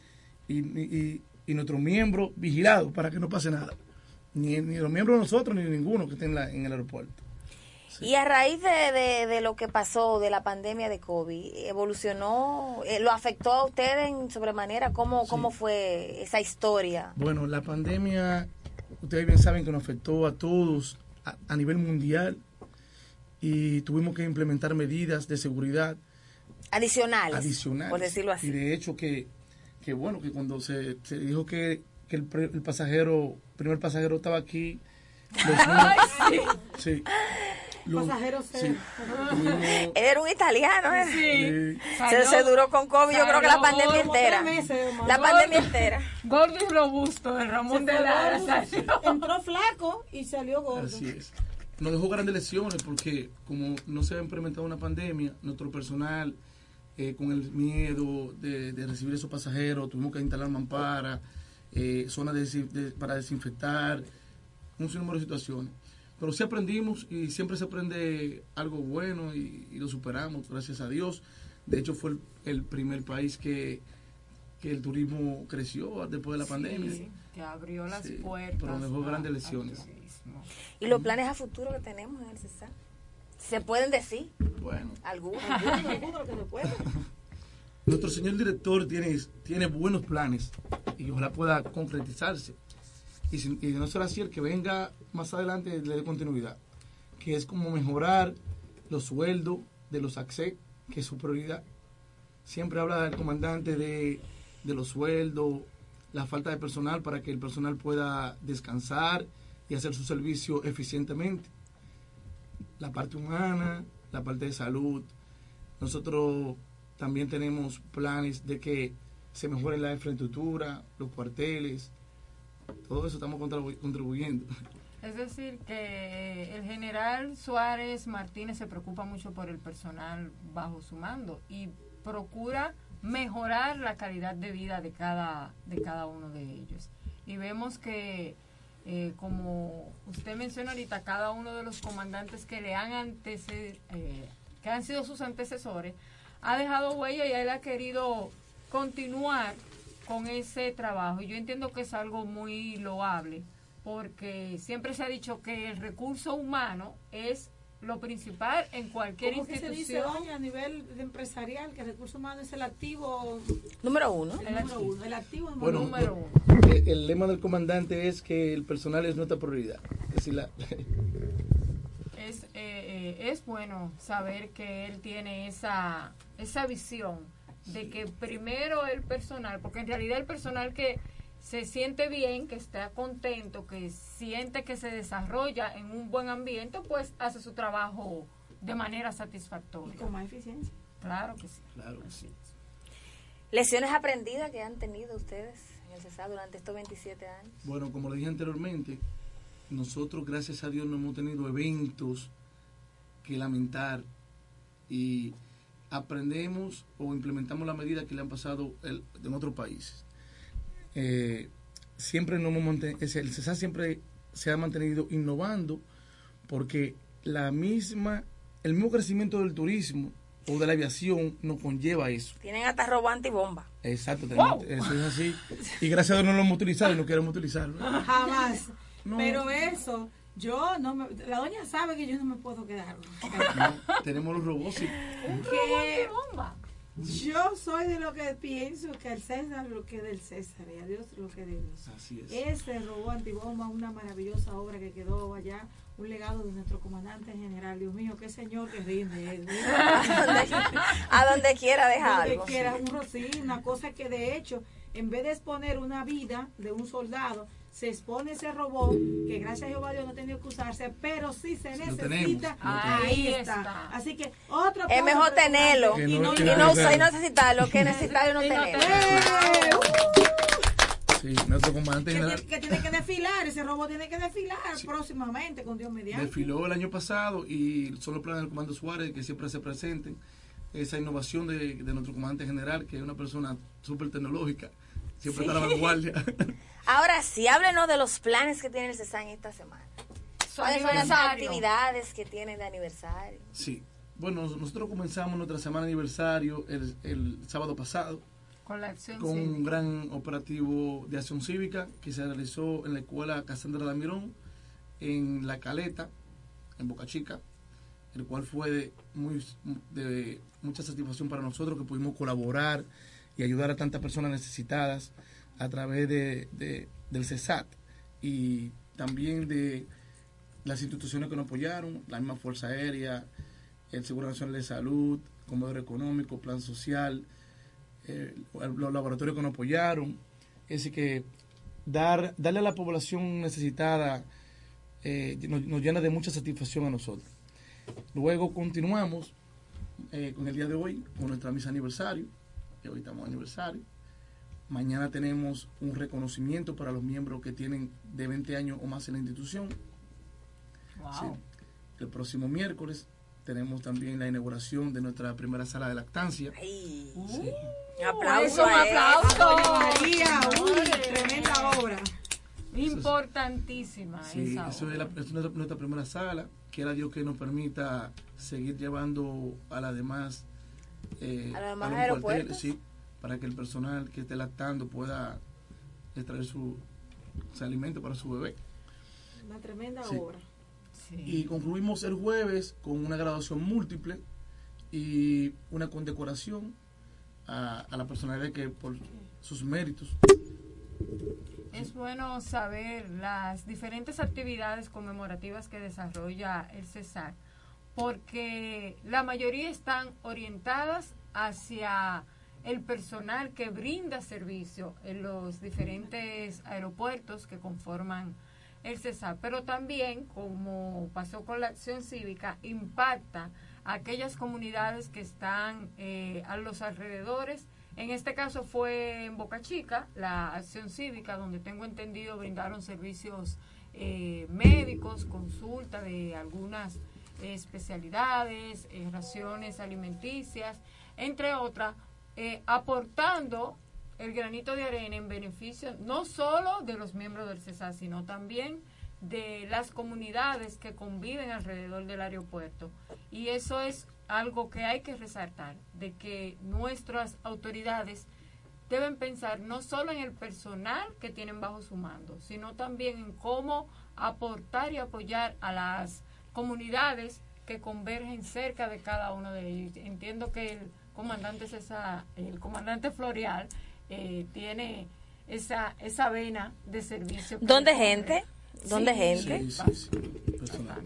y, y, y nuestros miembros vigilados para que no pase nada. Ni, ni los miembros de nosotros, ni ninguno que esté en, la- en el aeropuerto. Y a raíz de, de, de lo que pasó, de la pandemia de COVID, evolucionó, eh, lo afectó a ustedes en sobremanera. ¿Cómo, ¿Cómo fue esa historia? Bueno, la pandemia, ustedes bien saben que nos afectó a todos a, a nivel mundial y tuvimos que implementar medidas de seguridad Adicionales, adicionales. por decirlo Y así. de hecho que, que bueno, que cuando se, se dijo que, que el, el pasajero, primer pasajero estaba aquí, los Ay, sí. Los- Pasajero sí, Él era un italiano, ¿eh? Sí. Se, se duró con COVID, yo creo que la pandemia entera. meses, La pandemia entera. Gordo y robusto, el Ramón de Lara. salió. Entró flaco y salió gordo. Así es. Nos dejó grandes lecciones porque como no se ha implementado una pandemia, nuestro personal eh, con el miedo de, de recibir esos pasajeros, tuvimos que instalar mamparas, eh, zonas de de- para desinfectar, un sinnúmero de situaciones. Pero sí aprendimos y siempre se aprende algo bueno y, y lo superamos, gracias a Dios. De hecho fue el, el primer país que, que el turismo creció después de la pandemia. Sí, que abrió las Sí, puertas. pero nos dejó grandes turismo. ¿Y los planes a futuro que tenemos en el CESAR? ¿Se pueden decir? Bueno. Algunos. Alguno, alguno que se pueda. Nuestro señor director tiene, tiene buenos planes y ojalá pueda concretizarse. Y, si- y de no ser así, el que venga más adelante le dé continuidad. Que es como mejorar los sueldos de los AXE, que es su prioridad. Siempre habla el comandante de, de los sueldos, la falta de personal para que el personal pueda descansar y hacer su servicio eficientemente. La parte humana, la parte de salud. Nosotros también tenemos planes de que se mejore la infraestructura, los cuarteles, todo eso estamos contribu- contribuyendo. Es decir, que el general Suárez Martínez se preocupa mucho por el personal bajo su mando y procura mejorar la calidad de vida de cada, de cada uno de ellos. Y vemos que, eh, como usted menciona ahorita, cada uno de los comandantes que le han antece- eh, que han sido sus antecesores, ha dejado huella y él ha querido continuar con ese trabajo. Y yo entiendo que es algo muy loable, porque siempre se ha dicho que el recurso humano es lo principal en cualquier ¿Cómo que se dice, institución. doña, a nivel de empresarial que el recurso humano es el activo Número uno. el número uno? El activo Bueno, número uno. El, el lema del comandante es que el personal es nuestra prioridad. Es decir, la- es, eh, eh, es bueno saber que él tiene esa, esa visión de que primero el personal, porque en realidad el personal que se siente bien, que está contento, que siente que se desarrolla en un buen ambiente, pues hace su trabajo de manera satisfactoria. Con más eficiencia. Claro que sí. Claro que sí. Lecciones aprendidas que han tenido ustedes durante estos 27 años. Bueno, como le dije anteriormente, nosotros gracias a Dios no hemos tenido eventos que lamentar y aprendemos o implementamos la medida que le han pasado el- en otros países. eh, siempre no hemos el CESAR siempre se ha mantenido innovando porque la misma, el mismo crecimiento del turismo o de la aviación nos conlleva eso. Tienen hasta robo antibomba. Exacto, tenemos- eso es así. Y gracias a Dios no lo hemos utilizado y no queremos utilizarlo. Jamás. No. Pero eso, yo no me. La doña sabe que yo no me puedo quedar. No, tenemos los robots. sí. que yo soy de lo que pienso que el César lo que es del César y a Dios lo que es de Dios. Así es. Ese robot antibomba, una maravillosa obra que quedó allá, un legado de nuestro comandante general. Dios mío, qué señor que rinde él. A donde- quiera deja Donde algo. quiera, un rocín, una cosa que de hecho, en vez de exponer una vida de un soldado, se expone ese robot que gracias a Jehová Dios no ha tenido que usarse, pero sí se necesita. ahí está. Así que otro Es mejor tenerlo y no- y no y no necesitarlo que necesitarlo y no Y no tenerlo. Sí, nuestro comandante que, general tiene, que tiene que desfilar, ese robot tiene que desfilar próximamente con Dios mediante. desfiló el año pasado y son los planes del comando Suárez que siempre se presenten. Esa innovación de, de nuestro comandante general, que es una persona súper tecnológica, siempre está a la vanguardia. Ahora sí, háblenos de los planes que tiene el CESAN esta semana. ¿Cuáles son las actividades que tienen de aniversario? Sí. Bueno, nosotros comenzamos nuestra semana de aniversario el, el sábado pasado Con la acción con un gran operativo de acción cívica que se realizó en la escuela Casandra Damirón, en La Caleta, en Boca Chica, el cual fue de, muy, de mucha satisfacción para nosotros que pudimos colaborar y ayudar a tantas personas necesitadas a través de, de- del CESAT y también de las instituciones que nos apoyaron, la misma Fuerza Aérea, el Seguro Nacional de Salud, Comedor Económico, Plan Social, eh, los laboratorios que nos apoyaron. Es decir, que dar, darle a la población necesitada eh, nos, nos llena de mucha satisfacción a nosotros. Luego continuamos eh, con el día de hoy, con nuestra misa aniversario, que hoy estamos aniversario. Mañana tenemos un reconocimiento para los miembros que tienen de 20 años o más en la institución. Wow. Sí. El próximo miércoles tenemos también la inauguración de nuestra primera sala de lactancia. Ay, Sí. Un aplauso un él. aplauso. María, uy, tremenda obra. Importantísima Sí, esa eso es, la- nuestra, nuestra primera sala. Quiera Dios que nos permita seguir llevando a las demás, eh, ¿A los demás los aeropuertos? cuarteles, sí, para que el personal que esté lactando pueda extraer su, su alimento para su bebé. Una tremenda Sí. obra. Sí. Y concluimos el jueves con una graduación múltiple y una condecoración a, la personalidad que por sus méritos. Es bueno saber las diferentes actividades conmemorativas que desarrolla el CESAR, porque la mayoría están orientadas hacia el personal que brinda servicio en los diferentes aeropuertos que conforman el CESAR, pero también, como pasó con la acción cívica, impacta aquellas comunidades que están eh, a los alrededores. En este caso fue en Boca Chica, la acción cívica, donde tengo entendido brindaron servicios eh, médicos, consulta de algunas eh, especialidades, eh, raciones alimenticias, entre otras, aportando el granito de arena en beneficio no solo de los miembros del CESAR, sino también de las comunidades que conviven alrededor del aeropuerto. Y eso es algo que hay que resaltar, de que nuestras autoridades deben pensar no solo en el personal que tienen bajo su mando, sino también en cómo aportar y apoyar a las comunidades que convergen cerca de cada uno de ellos. Entiendo que el comandante César, el comandante Florial eh, tiene esa esa vena de servicio. ¿Dónde gente? ¿Dónde Sí, gente? Sí, sí, sí, personal.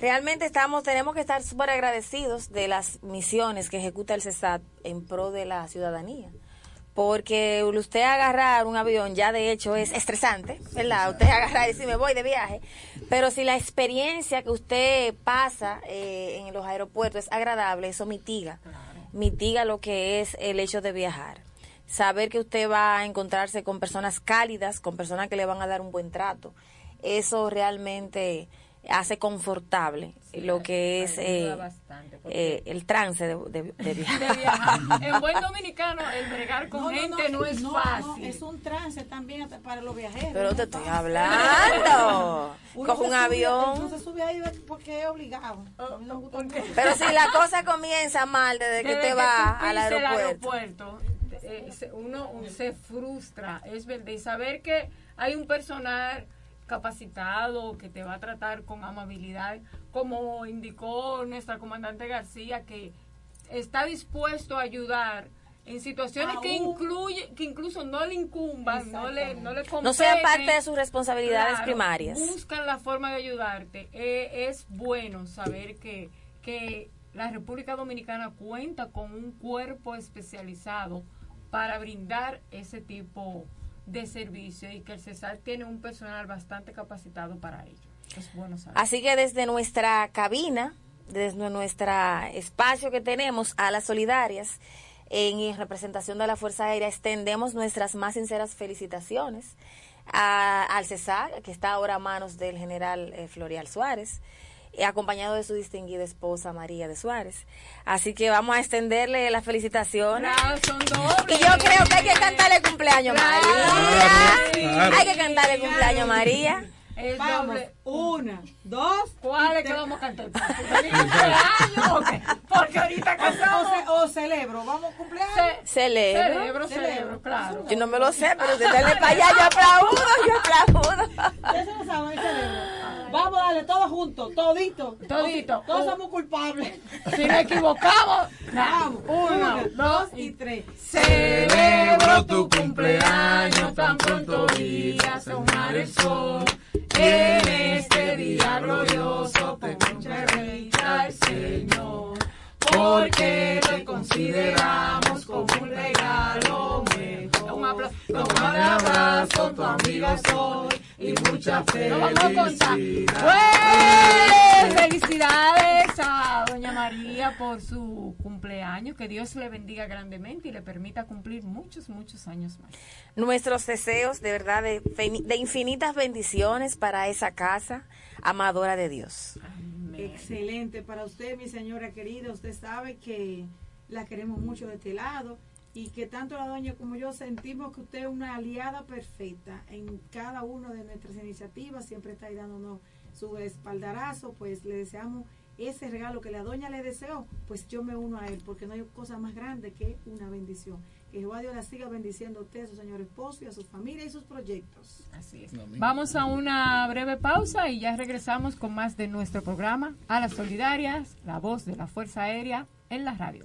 Realmente estamos, tenemos que estar súper agradecidos de las misiones que ejecuta el CESAT en pro de la ciudadanía. Porque usted agarrar un avión ya de hecho es estresante, ¿verdad? Usted agarrar y decir me voy de viaje. Pero si la experiencia que usted pasa eh, en los aeropuertos es agradable, eso mitiga. Mitiga lo que es el hecho de viajar. Saber que usted va a encontrarse con personas cálidas, con personas que le van a dar un buen trato. Eso realmente hace confortable lo que es eh, bastante, eh, el trance de, de- de viajar. de viajar. En buen dominicano, el bregar con gente no, es no, fácil. no, es un trance también para los viajeros. Pero no te es estoy fácil. hablando. Uno Coge un avión. Uno se sube ahí porque es obligado. Oh, no. Pero si la cosa comienza mal desde que te vas al aeropuerto. aeropuerto, eh, uno se frustra, es verdad. Y saber que hay un personal capacitado que te va a tratar con amabilidad, como indicó nuestra comandante García, que está dispuesto a ayudar en situaciones que incluye que incluso no le incumban, no le no le No competen. parte de sus responsabilidades Claro, primarias. Buscan la forma de ayudarte. Eh, es bueno saber que, que la República Dominicana cuenta con un cuerpo especializado para brindar ese tipo de servicio y que el CESAR tiene un personal bastante capacitado para ello. Así que desde nuestra cabina, desde nuestro espacio que tenemos a las solidarias, en representación de la Fuerza Aérea, extendemos nuestras más sinceras felicitaciones a- al CESAR, que está ahora a manos del general eh, Florial Suárez, acompañado de su distinguida esposa María de Suárez. Así que vamos a extenderle las felicitaciones. Claro, son dobles. Y yo creo que hay que cantarle cumpleaños a María. Claro. Hay que cantarle cumpleaños a María. Doble. una, dos. ¿Cuál es que vamos a cantar? ¿Feliz cumpleaños? Porque ahorita O, cantamos. ce- o celebro, vamos a cumpleaños. Celebro. Celebro, celebro, claro. Yo no me lo sé, pero si para allá, yo aplaudo, yo aplaudo. Ya se lo saben, celebro. Vamos a darle todos juntos, todito. Todito. Todos somos culpables. Si nos equivocamos, Vamos. uno, dos y tres. Celebro tu cumpleaños, tan pronto día asomar el sol. En este día glorioso, mucha reita al Señor. Porque te consideramos como un regalo mejor. Un aplauso, toma un abrazo, tu amiga soy. Y mucha felicidad. ¡Pues! Felicidades a doña María por su cumpleaños. Que Dios le bendiga grandemente y le permita cumplir muchos, muchos años más. Nuestros deseos, de verdad, de, de infinitas bendiciones para esa casa amadora de Dios. Excelente para usted, mi señora querida. Usted sabe que la queremos mucho de este lado y que tanto la doña como yo sentimos que usted es una aliada perfecta en cada una de nuestras iniciativas. Siempre está ahí dándonos su espaldarazo. Pues le deseamos ese regalo que la doña le deseó. Pues yo me uno a él porque no hay cosa más grande que una bendición. Que Jehová Dios la siga bendiciendo a usted, a su señor esposo y a su familia y sus proyectos. Así es. Vamos a una breve pausa y ya regresamos con más de nuestro programa A las Solidarias, la voz de la Fuerza Aérea en la radio.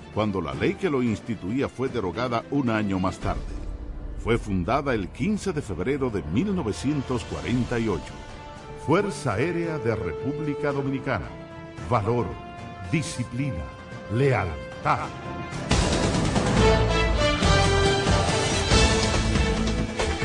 cuando la ley que lo instituía fue derogada un año más tarde. Fue fundada el 15 de febrero de 1948. Fuerza Aérea de República Dominicana. Valor, disciplina, lealtad.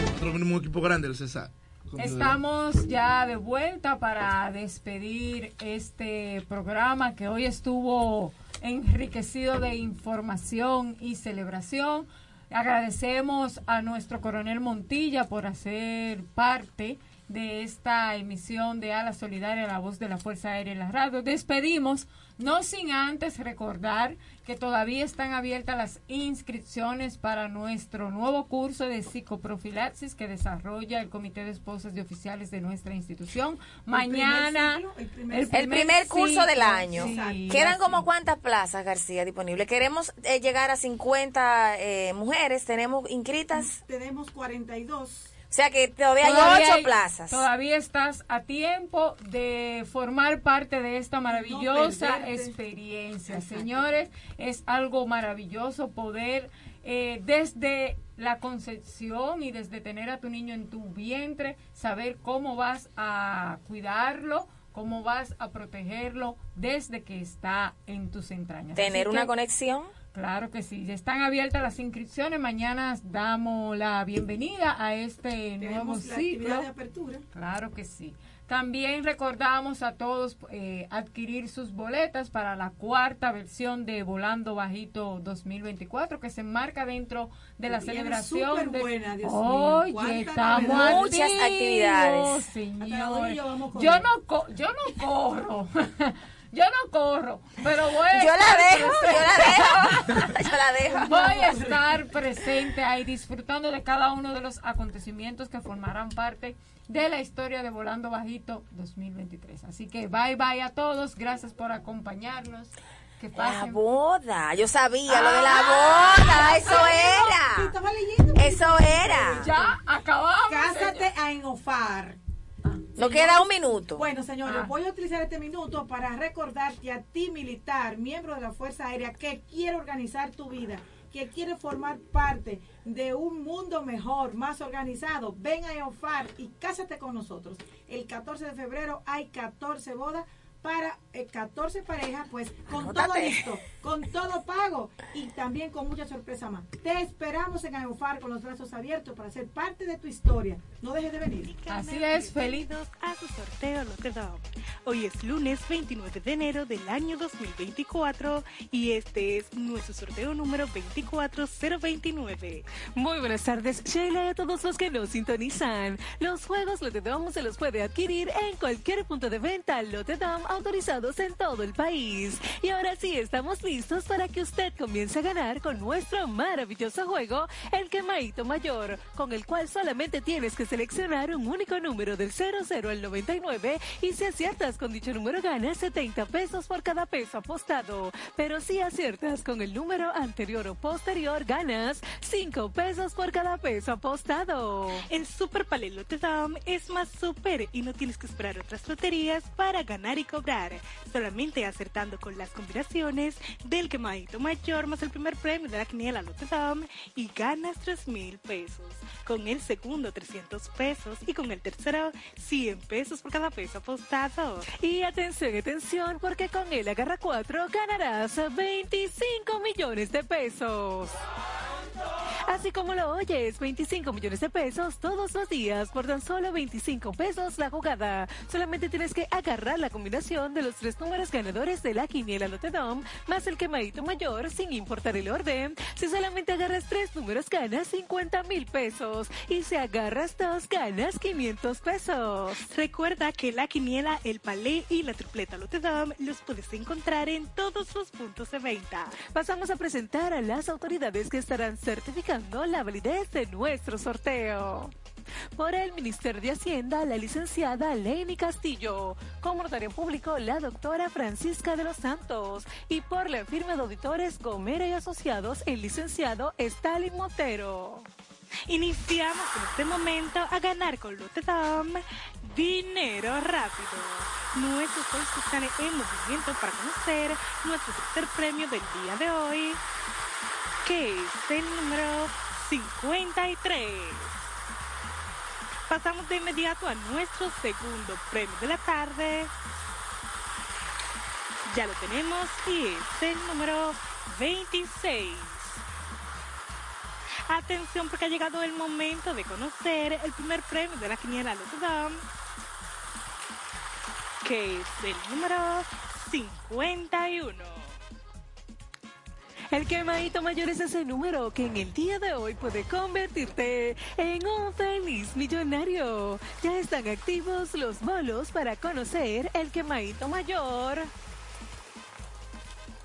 Nosotros venimos un equipo grande, el César. Estamos ya de vuelta para despedir este programa que hoy estuvo enriquecido de información y celebración. Agradecemos a nuestro coronel Montilla por hacer parte de esta emisión de Ala Solidaria, la voz de la Fuerza Aérea en la radio. Despedimos, no sin antes recordar que todavía están abiertas las inscripciones para nuestro nuevo curso de psicoprofilaxis que desarrolla el Comité de Esposas de Oficiales de nuestra institución. Mañana, el primer El primer, curso ciclo, del año. sí, Quedan así. como cuántas plazas, García, disponibles. Queremos eh, llegar a 50 eh, mujeres. Tenemos inscritas. Tenemos 42. O sea que todavía, Todavía hay ocho hay- plazas. Todavía estás a tiempo de formar parte de esta maravillosa experiencia. Señores, es algo maravilloso poder eh, desde la concepción y desde tener a tu niño en tu vientre, saber cómo vas a cuidarlo, cómo vas a protegerlo desde que está en tus entrañas. Tener Así una que- conexión. Claro que sí, ya están abiertas las inscripciones. Mañana damos la bienvenida a este nuevo Tenemos ciclo. actividad de apertura. Claro que sí. También recordamos a todos eh, adquirir sus boletas para la cuarta versión de Volando Bajito 2024 que se enmarca dentro de la celebración de superbuena, Dios mío. Oye, estamos. Muchas activos, actividades. señores. yo no co- yo no corro. yo no corro, pero voy a Yo la dejo, presente. yo la dejo. yo la dejo. Voy a estar presente ahí disfrutando de cada uno de los acontecimientos que formarán parte de la historia de Volando Bajito 2023. Así que bye bye a todos, gracias por acompañarnos. Que La boda. Yo sabía lo de la boda. Eso era. Estaba leyendo. Eso era. Ya acabamos. Cásate a Enofar. Nos queda un minuto. Bueno, señores, Ah. voy a utilizar este minuto para recordarte a ti, militar, miembro de la Fuerza Aérea, que quiere organizar tu vida, que quiere formar parte de un mundo mejor, más organizado. Ven a EOFAR y cásate con nosotros. El 14 de febrero hay 14 bodas para 14 parejas, pues con todo listo, con todo pago y también con mucha sorpresa más. Te esperamos en EOFAR con los brazos abiertos para ser parte de tu historia. No dejes de venir. Así es, feliz. Bienvenidos a su sorteo Lote Dog. Hoy es lunes 29 de enero del año 2024 y este es nuestro sorteo número 24029. Muy buenas tardes, Sheila, y a todos los que nos sintonizan. Los juegos Lote Dom se los puede adquirir en cualquier punto de venta Lote Dom en todo el país. Y ahora sí, estamos listos para que usted comience a ganar con nuestro maravilloso juego, el quemadito mayor, con el cual solamente tienes que seleccionar un único número del 00 al 99 y si aciertas con dicho número ganas 70 pesos por cada peso apostado. Pero si aciertas con el número anterior o posterior ganas 5 pesos por cada peso apostado. El Super Palé Lote Dam es más super y no tienes que esperar otras loterías para ganar y cobrar. Solamente acertando con las combinaciones del quemadito mayor más el primer premio de la quiniela Dam y ganas 3 mil pesos. Con el segundo 300 pesos y con el tercero 100 pesos por cada peso apostado. Y atención, atención, porque con el agarra 4 ganarás 25 millones de pesos. Así como lo oyes, 25 millones de pesos todos los días por tan solo 25 pesos la jugada. Solamente tienes que agarrar la combinación de los tres números ganadores de la quiniela Lotedom más el quemadito mayor sin importar el orden. Si solamente agarras tres números ganas 50 mil pesos y si agarras dos ganas 500 pesos. Recuerda que la quiniela, el palé y la tripleta Lotedom los puedes encontrar en todos los puntos de venta. Pasamos a presentar a las autoridades que estarán certificando la validez de nuestro sorteo. Por el Ministerio de Hacienda, la licenciada Leni Castillo. Como notario público, la doctora Francisca de los Santos. Y por la firma de auditores Gomera y Asociados, el licenciado Stalin Montero. Iniciamos en este momento a ganar con Lotedom dinero rápido. Nuestros están en movimiento para conocer nuestro tercer premio del día de hoy, que es el número 53. Pasamos de inmediato a nuestro segundo premio de la tarde. Ya lo tenemos y es el número 26. Atención porque ha llegado el momento de conocer el primer premio de la quiniela Lotodom, que es el número 51. El quemadito mayor es ese número que en el día de hoy puede convertirte en un feliz millonario. Ya están activos los bolos para conocer el quemadito mayor.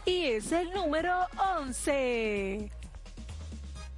Y es el número 11.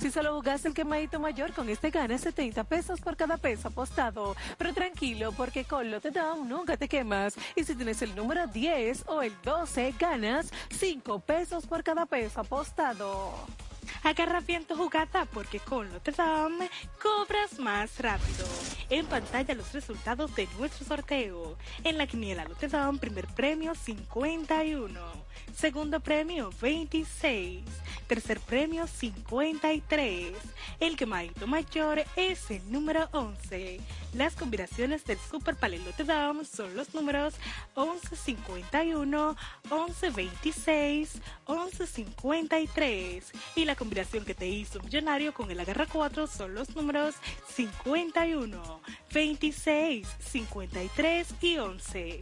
Si solo jugaste el quemadito mayor, con este ganas 70 pesos por cada peso apostado. Pero tranquilo, porque con Lote Dome nunca te quemas. Y si tienes el número 10 o el 12, ganas 5 pesos por cada peso apostado. Agarra bien tu jugada porque con Dame cobras más rápido. En pantalla los resultados de nuestro sorteo. En la quiniela Lotte Dame, primer premio 51. Segundo premio 26. Tercer premio 53. El quemadito mayor es el número 11. Las combinaciones del Super Palelote Dome son los números 1151, 1126, 1153. Y la combinación que te hizo millonario con el agarra 4 son los números 51, 26, 53 y 11.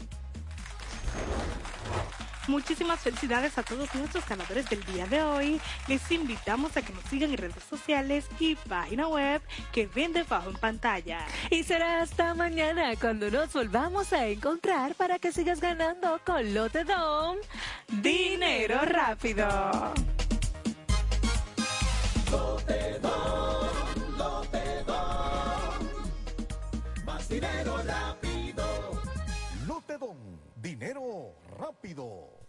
Muchísimas felicidades a todos nuestros ganadores del día de hoy. Les invitamos a que nos sigan en redes sociales y página web que ven debajo en pantalla. Y será hasta mañana cuando nos volvamos a encontrar para que sigas ganando con Lote Dome dinero rápido. Lote Dom, Lote Dom. Más dinero rápido. Lote Dom, dinero rápido.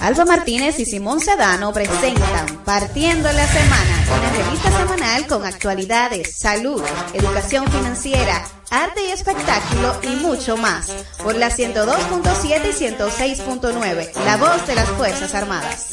Alba Martínez y Simón Sedano presentan Partiendo la Semana, una revista semanal con actualidades, salud, educación financiera, arte y espectáculo y mucho más. Por la 102.7 y 106.9, la voz de las Fuerzas Armadas.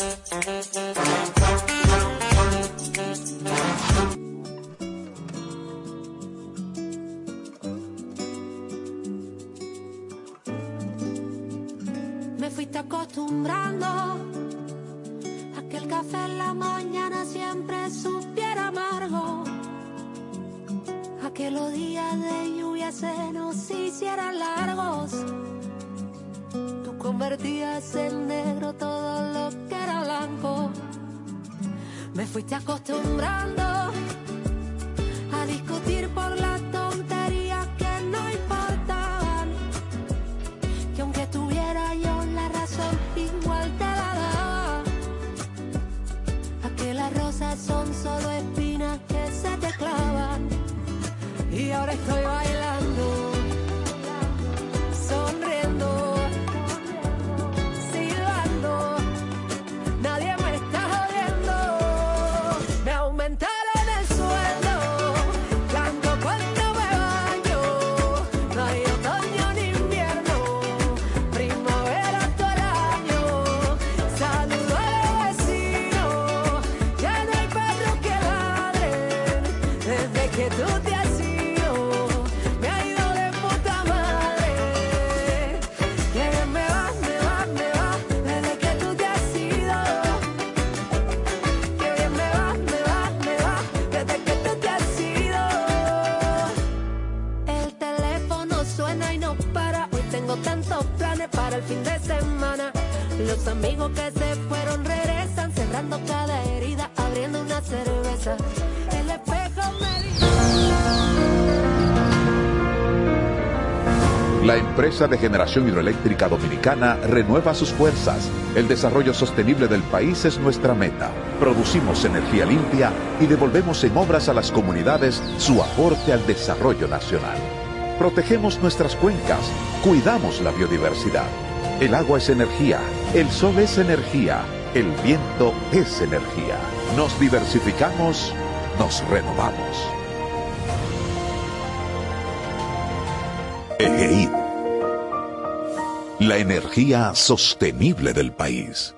Los amigos que se fueron regresan, cerrando cada herida, abriendo una cerveza. El espejo me. La empresa de generación hidroeléctrica dominicana renueva sus fuerzas. El desarrollo sostenible del país es nuestra meta. Producimos energía limpia y devolvemos en obras a las comunidades su aporte al desarrollo nacional. Protegemos nuestras cuencas, cuidamos la biodiversidad. El agua es energía, el sol es energía, el viento es energía. Nos diversificamos, nos renovamos. EGEID. La energía sostenible del país.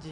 自